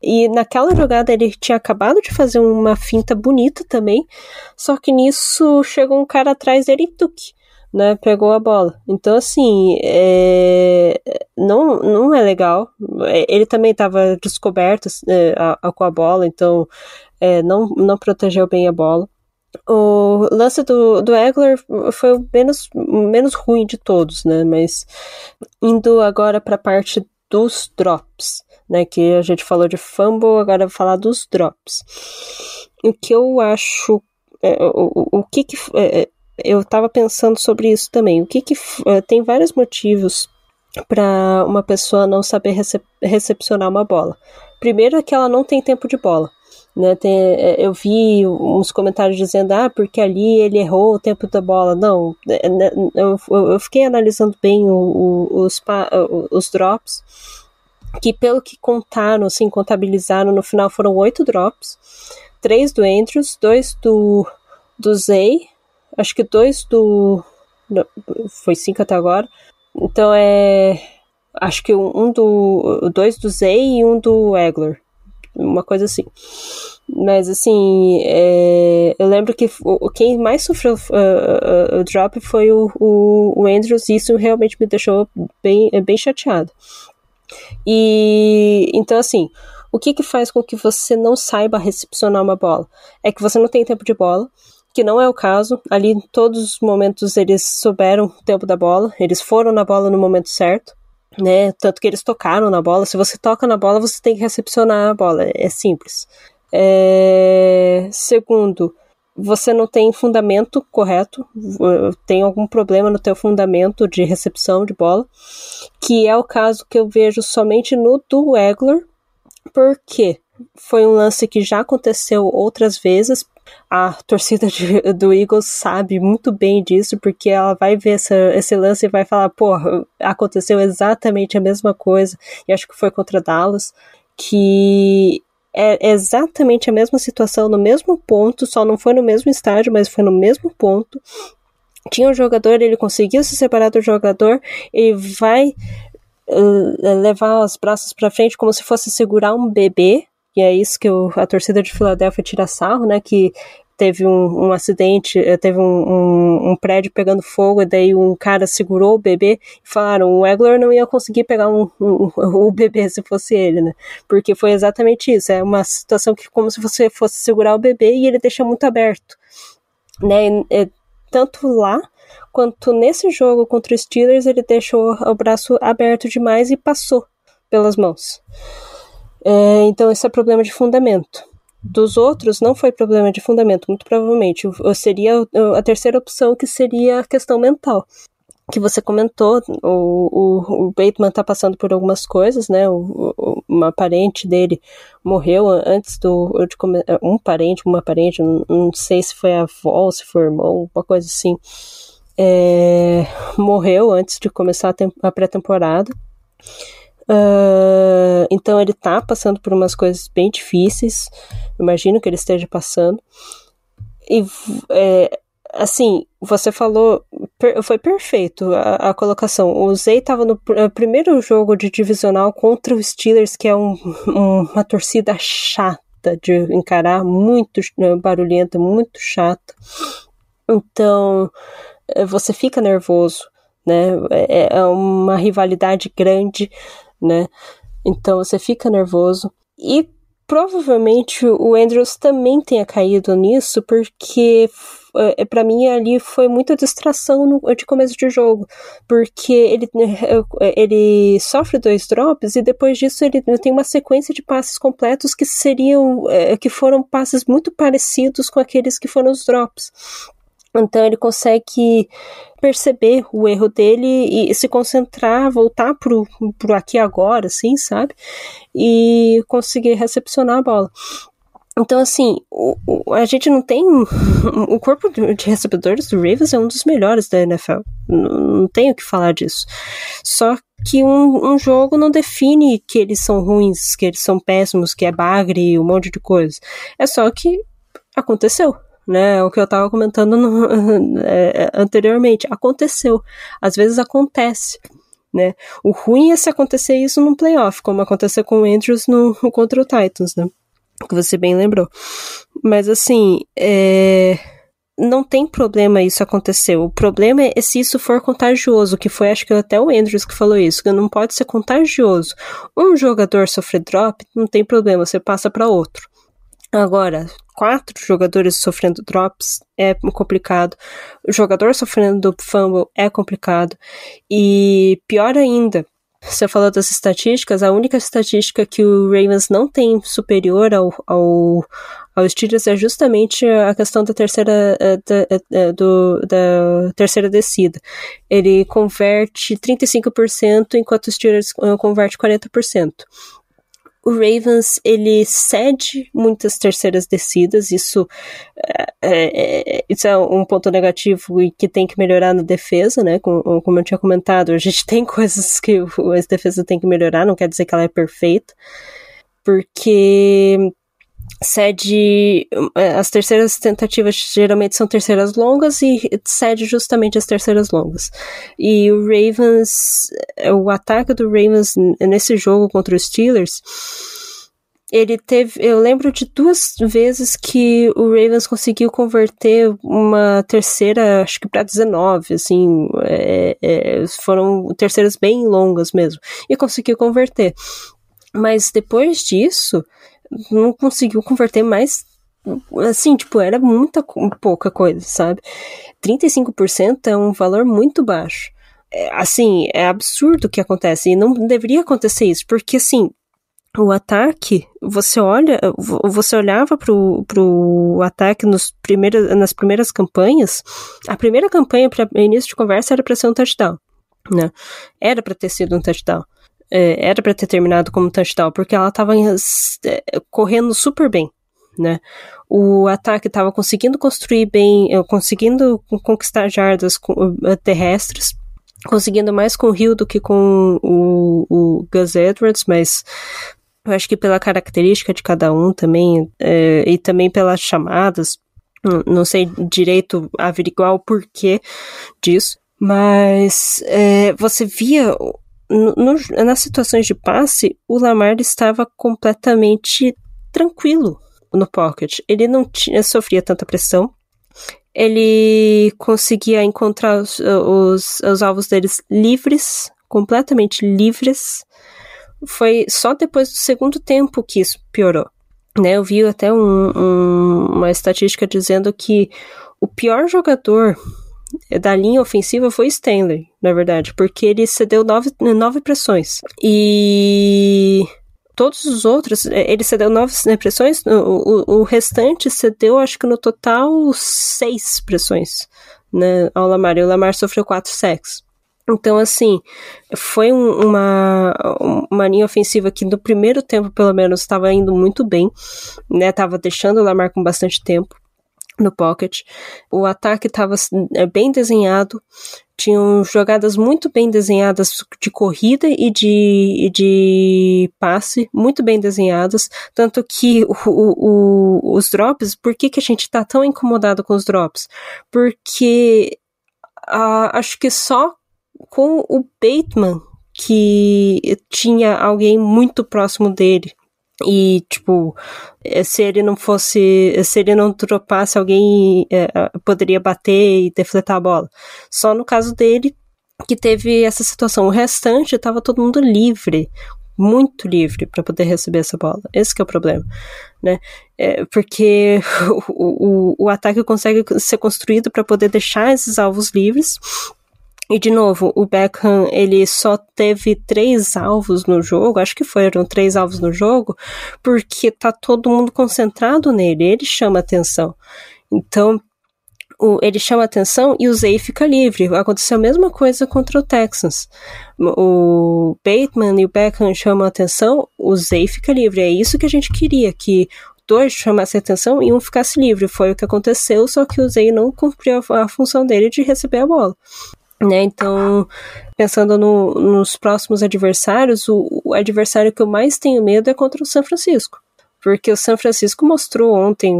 E naquela jogada ele tinha acabado de fazer uma finta bonita também. Só que nisso chegou um cara atrás dele e tuque né, pegou a bola. Então, assim, é, não, não é legal. É, ele também estava descoberto é, a, a, com a bola, então é, não, não protegeu bem a bola. O lance do, do Egler foi o menos, menos ruim de todos, né? Mas indo agora para a parte dos drops, né? Que a gente falou de fumble, agora vou falar dos drops. O que eu acho. É, o, o, que, que é, eu estava pensando sobre isso também. O que que uh, tem vários motivos para uma pessoa não saber recep recepcionar uma bola. Primeiro é que ela não tem tempo de bola. Né, tem, é, eu vi uns comentários dizendo, ah, porque ali ele errou o tempo da bola. Não, é, né, eu, eu fiquei analisando bem o, o, os, os drops, que pelo que contaram, assim, contabilizaram, no final foram oito drops, três do Andrews, dois do, do Zay, acho que dois do... foi cinco até agora. Então é... Acho que um do... dois do Zay e um do Egler uma coisa assim. Mas assim, é, eu lembro que o, quem mais sofreu uh, uh, o drop foi o, o, o, Andrews, e isso realmente me deixou bem, bem chateado. E então, assim, o que, que faz com que você não saiba recepcionar uma bola? É que você não tem tempo de bola, que não é o caso. Ali, em todos os momentos, eles souberam o tempo da bola, eles foram na bola no momento certo né? Tanto que eles tocaram na bola. Se você toca na bola, você tem que recepcionar a bola. É simples. É... Segundo, você não tem fundamento correto, tem algum problema no teu fundamento de recepção de bola, que é o caso que eu vejo somente no do Egler, porque foi um lance que já aconteceu outras vezes, a torcida de, do Eagles sabe muito bem disso, porque ela vai ver essa, esse lance e vai falar, pô, aconteceu exatamente a mesma coisa, e acho que foi contra Dallas, que é exatamente a mesma situação, no mesmo ponto, só não foi no mesmo estádio, mas foi no mesmo ponto. Tinha um jogador, ele conseguiu se separar do jogador, ele vai uh, levar os braços para frente como se fosse segurar um bebê, e é isso que a torcida de Filadélfia tira sarro, né? Que teve um, um acidente, eh, teve um, um, um, prédio pegando fogo, e daí um cara segurou o bebê e falaram o Egler não ia conseguir pegar um, o bebê se fosse ele, né? Porque foi exatamente isso. É uma situação que como se você fosse segurar o bebê e ele deixa muito aberto. Né? E, e, tanto lá quanto nesse jogo contra os Steelers, ele deixou o braço aberto demais e passou pelas mãos. É, então, esse é problema de fundamento. Dos outros, não foi problema de fundamento, muito provavelmente. Seria a terceira opção, que seria a questão mental. Que você comentou, o, o, o Bateman tá passando por algumas coisas, né? O, o, uma parente dele morreu antes do. Um parente, uma parente, não, não sei se foi avó, se foi irmão, uma coisa assim. É, morreu antes de começar a, a pré-temporada. Uh, então ele tá passando por umas coisas bem difíceis. Imagino que ele esteja passando. E é, assim, você falou, per, foi perfeito a, a, colocação. O Zay estava no pr primeiro jogo de divisional contra o Steelers, que é um, um, uma torcida chata de encarar, muito né, barulhenta, muito chata. Então, é, você fica nervoso, né? É, é uma rivalidade grande né? Então você fica nervoso. E provavelmente o Andrews também tenha caído nisso, porque é, para mim ali foi muita distração no, de começo de jogo, porque ele, ele sofre dois drops e depois disso ele tem uma sequência de passes completos que seriam que foram passes muito parecidos com aqueles que foram os drops. Então ele consegue perceber o erro dele e se concentrar, voltar pro, pro aqui agora, assim, sabe? E conseguir recepcionar a bola. Então, assim, o, o, a gente não tem. O corpo de recebedores do Ravens é um dos melhores da NFL. Não, não tenho o que falar disso. Só que um, um, jogo não define que eles são ruins, que eles são péssimos, que é bagre, um monte de coisa. É só que aconteceu né? O que eu estava comentando no, é, é, anteriormente. Aconteceu. Às vezes acontece. Né? O ruim é se acontecer isso num playoff, como aconteceu com o Andrews no, contra o Titans, né? Que você bem lembrou. Mas assim, é... não tem problema isso acontecer. O problema é se isso for contagioso, que foi acho que até o Andrews que falou isso, que não pode ser contagioso. Um jogador sofrer drop, não tem problema, você passa para outro. Agora, quatro jogadores sofrendo drops é complicado. O jogador sofrendo fumble é complicado. E pior ainda, você falou das estatísticas, a única estatística que o Ravens não tem superior ao, ao, ao Steelers é justamente a questão da terceira, eh, da, eh, eh, do, da terceira descida. Ele converte 35%, enquanto o Steelers converte 40%. O Ravens ele cede muitas terceiras descidas, isso é, é, isso é um ponto negativo e que tem que melhorar na defesa, né? Como, como eu tinha comentado, a gente tem coisas que a defesa tem que melhorar, não quer dizer que ela é perfeita, porque cede as terceiras tentativas geralmente são terceiras longas e cede justamente as terceiras longas. E o Ravens, o ataque do Ravens nesse jogo contra os Steelers, ele teve, eu lembro de duas vezes que o Ravens conseguiu converter uma terceira, acho que para 19, assim, é, é, foram terceiras bem longas mesmo, e conseguiu converter. Mas depois disso, não conseguiu converter mais. Assim, tipo, era muita pouca coisa, sabe? 35% é um valor muito baixo. É, assim, é absurdo o que acontece. E não deveria acontecer isso, porque assim, o ataque, você olha, você olhava pro, pro ataque nos primeiros, nas primeiras campanhas, a primeira campanha para início de conversa era para ser um touchdown, né? Era para ter sido um touchdown era para ter terminado como touchdown, porque ela estava é, correndo super bem, né? O ataque estava conseguindo construir bem, é, conseguindo conquistar jardas é, terrestres, conseguindo mais com o Hill do que com o, o Gus Edwards, mas eu acho que pela característica de cada um também, é, e também pelas chamadas, não sei direito averiguar o porquê disso, mas é, você via no, no, nas situações de passe, o Lamar estava completamente tranquilo no pocket. Ele não tinha, sofria tanta pressão. Ele conseguia encontrar os, os, os alvos deles livres, completamente livres. Foi só depois do segundo tempo que isso piorou. Né, eu vi até um, um, uma estatística dizendo que o pior jogador da linha ofensiva foi Stanley, na verdade, porque ele cedeu nove, nove pressões. E todos os outros, é, ele cedeu nove pressões, o, o, o restante cedeu, acho que no total, seis pressões né, ao Lamar, e o Lamar sofreu quatro sacks. Então, assim, foi um, uma, uma linha ofensiva que no primeiro tempo, pelo menos, estava indo muito bem, né? Tava deixando o Lamar com bastante tempo no pocket. O ataque estava é, bem desenhado, tinham jogadas muito bem desenhadas de corrida e de, e de passe, muito bem desenhadas, tanto que o, o, os drops, por que, que a gente está tão incomodado com os drops? Porque acho que só com o Bateman que tinha alguém muito próximo dele e, tipo, eh, se ele não fosse. Se ele não dropasse, alguém é, poderia bater e defletar a bola. Só no caso dele que teve essa situação. O restante estava todo mundo livre. Muito livre para poder receber essa bola. Esse é o problema, né? É porque o, o, o ataque consegue ser construído para poder deixar esses alvos livres e de novo, o Beckham ele só teve três alvos no jogo, acho que foram três alvos no jogo, porque tá todo mundo concentrado nele, ele chama atenção. Então, o, ele chama atenção e o Zay fica livre. Aconteceu a mesma coisa contra o Texans. O Bateman e o Beckham chamam atenção, o Zay fica livre. É isso que a gente queria, que dois chamassem atenção e um ficasse livre. Foi o que aconteceu, só que o Zay não cumpriu a, a função dele de receber a bola. Né? Então, pensando no, nos próximos adversários, o, o, adversário que eu mais tenho medo é contra o São Francisco. Porque o São Francisco mostrou ontem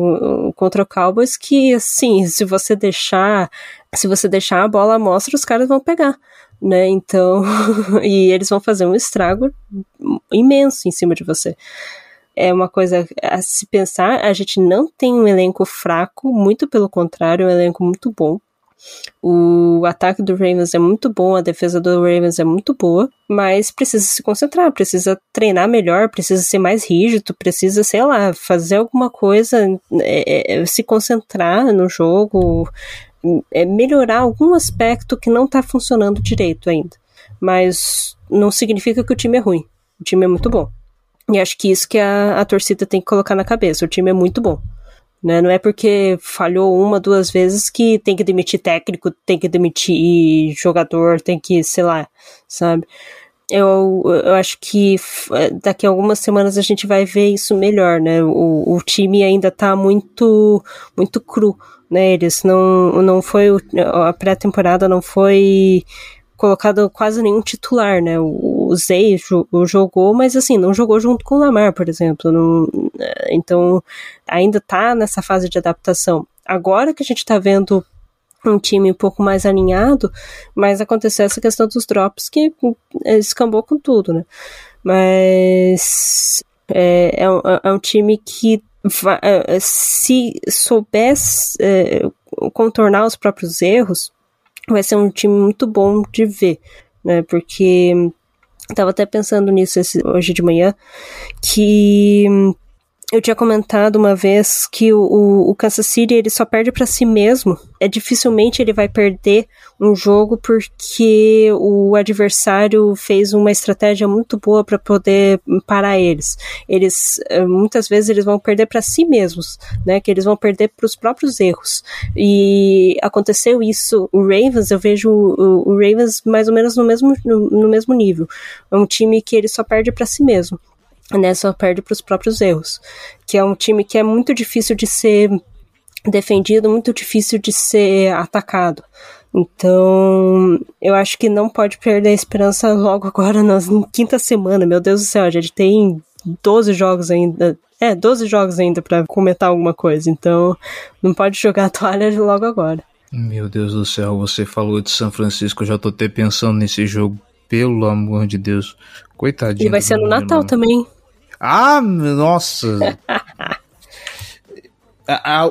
contra o Cowboys que, assim, se você deixar, se você deixar a bola mostra, os caras vão pegar, né? Então, e eles vão fazer um estrago imenso em cima de você. É uma coisa a se pensar, a gente não tem um elenco fraco, muito pelo contrário, é um elenco muito bom o ataque do Ravens é muito bom, a defesa do Ravens é muito boa, mas precisa se concentrar, precisa treinar melhor, precisa ser mais rígido, precisa, sei lá, fazer alguma coisa, é, é, se concentrar no jogo, é, melhorar algum aspecto que não está funcionando direito ainda. Mas não significa que o time é ruim. O time é muito bom. E acho que isso que a, a torcida tem que colocar na cabeça. O time é muito bom. Né? Não é porque falhou uma, duas vezes que tem que demitir técnico, tem que demitir jogador, tem que, sei lá, sabe? eu, eu acho que daqui a algumas semanas a gente vai ver isso melhor, né? O, o time ainda tá muito, muito cru, né? Eles não, não foi, a pré-temporada não foi colocado quase nenhum titular, né? O, Zay jogou, mas assim, não jogou junto com o Lamar, por exemplo. Não, então, ainda tá nessa fase de adaptação. Agora que a gente tá vendo um time um pouco mais alinhado, mas aconteceu essa questão dos drops que é, escambou com tudo, né? Mas é, é, um, é um time que é, se soubesse é, contornar os próprios erros, vai ser um time muito bom de ver, né? Porque estava até pensando nisso esse, hoje de manhã, que eu tinha comentado uma vez que o, o, Kansas City ele só perde para si mesmo. É dificilmente ele vai perder um jogo porque o adversário fez uma estratégia muito boa para poder parar eles. Eles eh, muitas vezes eles vão perder para si mesmos, né? Que eles vão perder para os próprios erros. E aconteceu isso. O Ravens eu vejo o, o Ravens mais ou menos no mesmo no, no mesmo nível. É um time que ele só perde para si mesmo né, só perde para os próprios erros. Que é um time que é muito difícil de ser defendido, muito difícil de ser atacado. Então, eu acho que não pode perder a esperança logo agora na quinta semana. Meu Deus do céu, a gente tem 12 jogos ainda. É, 12 jogos ainda para comentar alguma coisa. Então, não pode jogar a toalha logo agora. Meu Deus do céu, você falou de São Francisco, eu já tô até pensando nesse jogo. Pelo amor de Deus. Coitadinho. E vai ser no Natal também. Ah, nossa!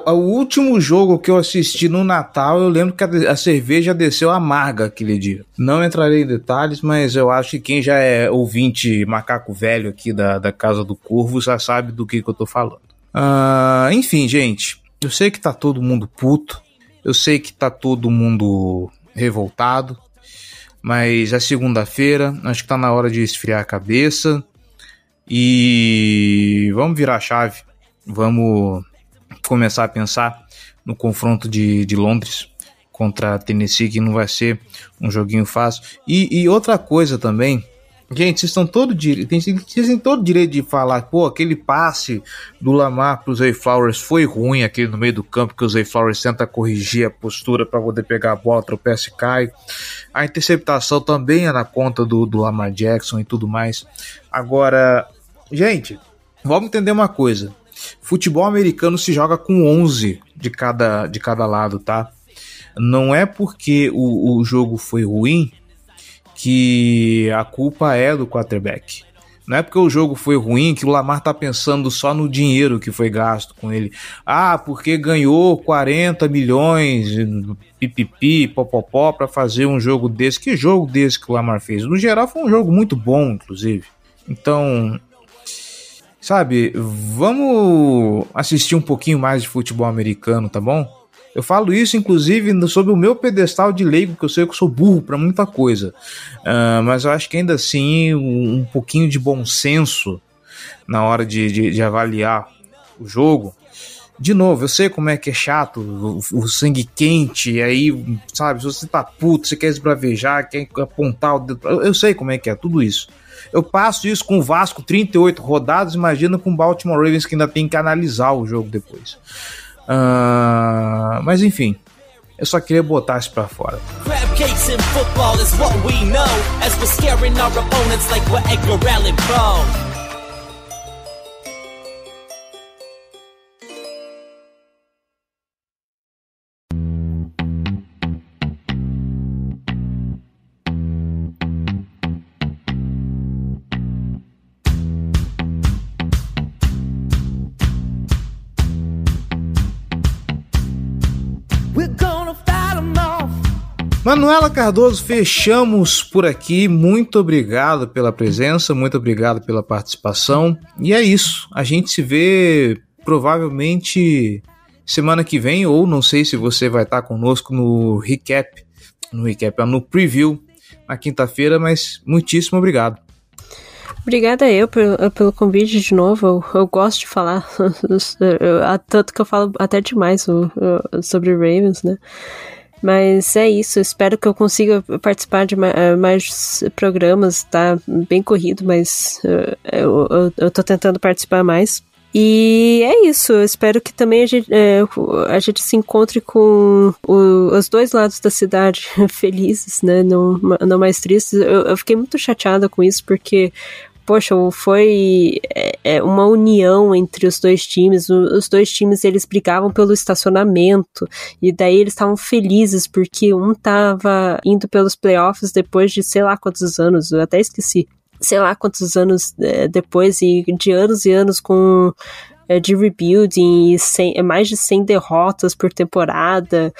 o último jogo que eu assisti no Natal, eu lembro que a, a, cerveja desceu amarga aquele dia. Não entrarei em detalhes, mas eu acho que quem já é ouvinte macaco velho aqui da, da Casa do Curvo já sabe do que, que eu tô falando. Uh, enfim, gente, eu sei que tá todo mundo puto, eu sei que tá todo mundo revoltado, mas é segunda-feira, acho que tá na hora de esfriar a cabeça. E vamos virar a chave, vamos começar a pensar no confronto de, de Londres contra Tennessee, que não vai ser um joguinho fácil. E, e outra coisa também, gente, vocês estão todo vocês têm todo direito de falar, pô, aquele passe do Lamar para o Zay Flowers foi ruim, aquele no meio do campo que o Zay Flowers tenta corrigir a postura para poder pegar a bola, tropeça e cai. A interceptação também é na conta do, do Lamar Jackson e tudo mais. Agora, Gente, vamos entender uma coisa. Futebol americano se joga com 11 de cada, de cada lado, tá? Não é porque o, o jogo foi ruim que a culpa é do quarterback. Não é porque o jogo foi ruim que o Lamar tá pensando só no dinheiro que foi gasto com ele. Ah, porque ganhou 40 milhões, pipipi, popopó, para fazer um jogo desse. Que jogo desse que o Lamar fez? No geral, foi um jogo muito bom, inclusive. Então, Sabe, vamos assistir um pouquinho mais de futebol americano, tá bom? Eu falo isso, inclusive, sobre o meu pedestal de leigo, que eu sei que eu sou burro para muita coisa. Uh, mas eu acho que ainda assim, um, um pouquinho de bom senso na hora de, de, de, avaliar o jogo. De novo, eu sei como é que é chato, o, o sangue quente, aí, sabe, se você tá puto, você quer esbravejar, quer apontar o dedo. Eu sei como é que é, tudo isso. Eu passo isso com o Vasco, 38 rodadas, imagina com o Baltimore Ravens que ainda tem que analisar o jogo depois. Uh, mas enfim, eu só queria botar isso pra fora. Crab Manuela Cardoso, fechamos por aqui. Muito obrigado pela presença, muito obrigado pela participação. E é isso. A gente se vê provavelmente semana que vem, ou não sei se você vai estar conosco no recap, no recap, no preview na quinta-feira, mas muitíssimo obrigado. Obrigada eu pelo, convite de novo. Eu, eu gosto de falar, tanto que eu falo até demais sobre Ravens, né? Mas é isso, espero que eu consiga participar de eh, mais programas, tá bem corrido, mas uh, eu, eu, eu tô tentando participar mais. E é isso, eu espero que também a gente, é, a gente se encontre com o, os dois lados da cidade felizes, né? Não, não mais tristes. Eu, eu fiquei muito chateada com isso, porque poxa, foi é, é, uma união entre os dois times. Os dois times eles brigavam pelo estacionamento e daí eles estavam felizes porque um tava indo pelos playoffs depois de sei lá quantos anos, eu até esqueci. Sei lá quantos anos é, depois e de anos e anos com é, de rebuilding e 100, é mais de 100 derrotas por temporada.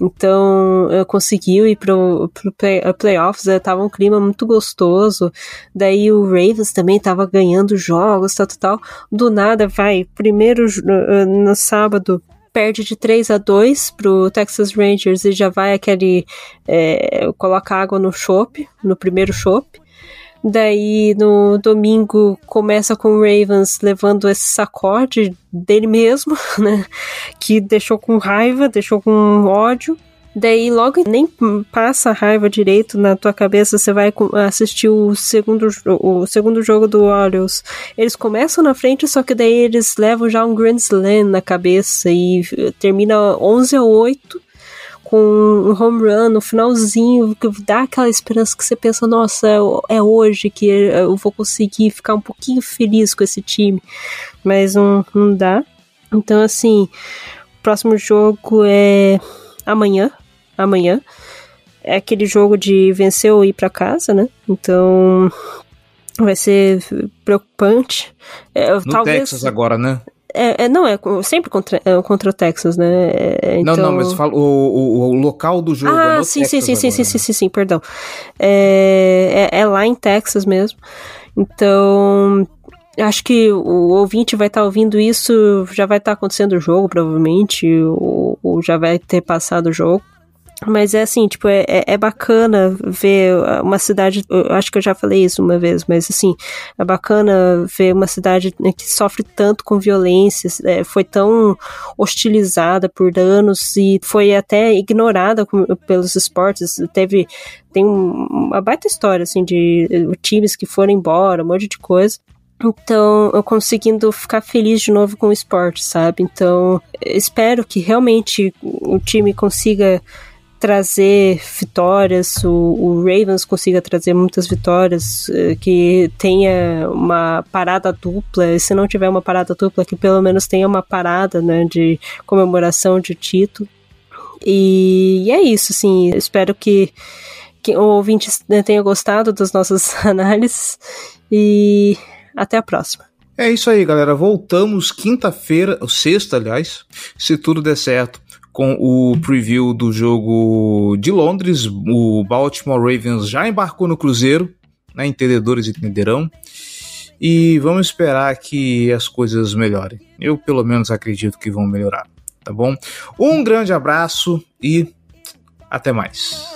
Então, eu consegui ir pro, pro play, playoffs, é, tava um clima muito gostoso. Daí o Ravens também tava ganhando jogos, tal, tal, tal. Do nada, vai, primeiro no, no sábado, perde de 3 a 2 pro Texas Rangers e já vai aquele. É, coloca água no chope, no primeiro chope. Daí no domingo começa com o Ravens levando esse sacode dele mesmo, né? Que deixou com raiva, deixou com ódio. Daí logo nem passa a raiva direito na tua cabeça, você vai assistir o segundo, o segundo jogo do Orioles. Eles começam na frente, só que daí eles levam já um Grand Slam na cabeça e termina 11 a 8 com um home run no finalzinho, que dá aquela esperança que você pensa, nossa, é, é hoje que eu vou conseguir ficar um pouquinho feliz com esse time. Mas não, não dá. Então, assim, o próximo jogo é amanhã. Amanhã. É aquele jogo de vencer ou ir para casa, né? Então, vai ser preocupante. É, no talvez... Texas agora, né? É, é, não, é, é sempre contra, é contra o Texas, né? É, então... Não, não, então mas falo, o, o, o, local do jogo. É ah, é sim, Texas sim, sim, agora, sim, né? sim, sim, sim, sim, perdão. É, é, lá em Texas mesmo. Então, acho que o ouvinte vai estar tá ouvindo isso, já vai estar tá acontecendo o jogo, provavelmente, ou, ou já vai ter passado o jogo. Mas é assim, tipo, é, é, é bacana ver uma cidade. Eu acho que eu já falei isso uma vez, mas assim, é bacana ver uma cidade né, que sofre tanto com violência, é, foi tão hostilizada por anos e foi até ignorada com, pelos esportes. Teve. Tem uma baita história, assim, de times que foram embora, um monte de coisa. Então, eu conseguindo ficar feliz de novo com o esporte, sabe? Então, espero que realmente o time consiga trazer vitórias, o, o, Ravens consiga trazer muitas vitórias, eh, que tenha uma parada dupla, e se não tiver uma parada dupla, que pelo menos tenha uma parada né, de comemoração de título. E, e é isso, assim, espero que, que o ouvinte né, tenha gostado das nossas análises e até a próxima. É isso aí, galera. Voltamos quinta-feira, sexta, aliás, se tudo der certo com o preview do jogo de Londres. O Baltimore Ravens já embarcou no Cruzeiro, né? Entendedores entenderão. E vamos esperar que as coisas melhorem. Eu, pelo menos, acredito que vão melhorar, tá bom? Um grande abraço e até mais.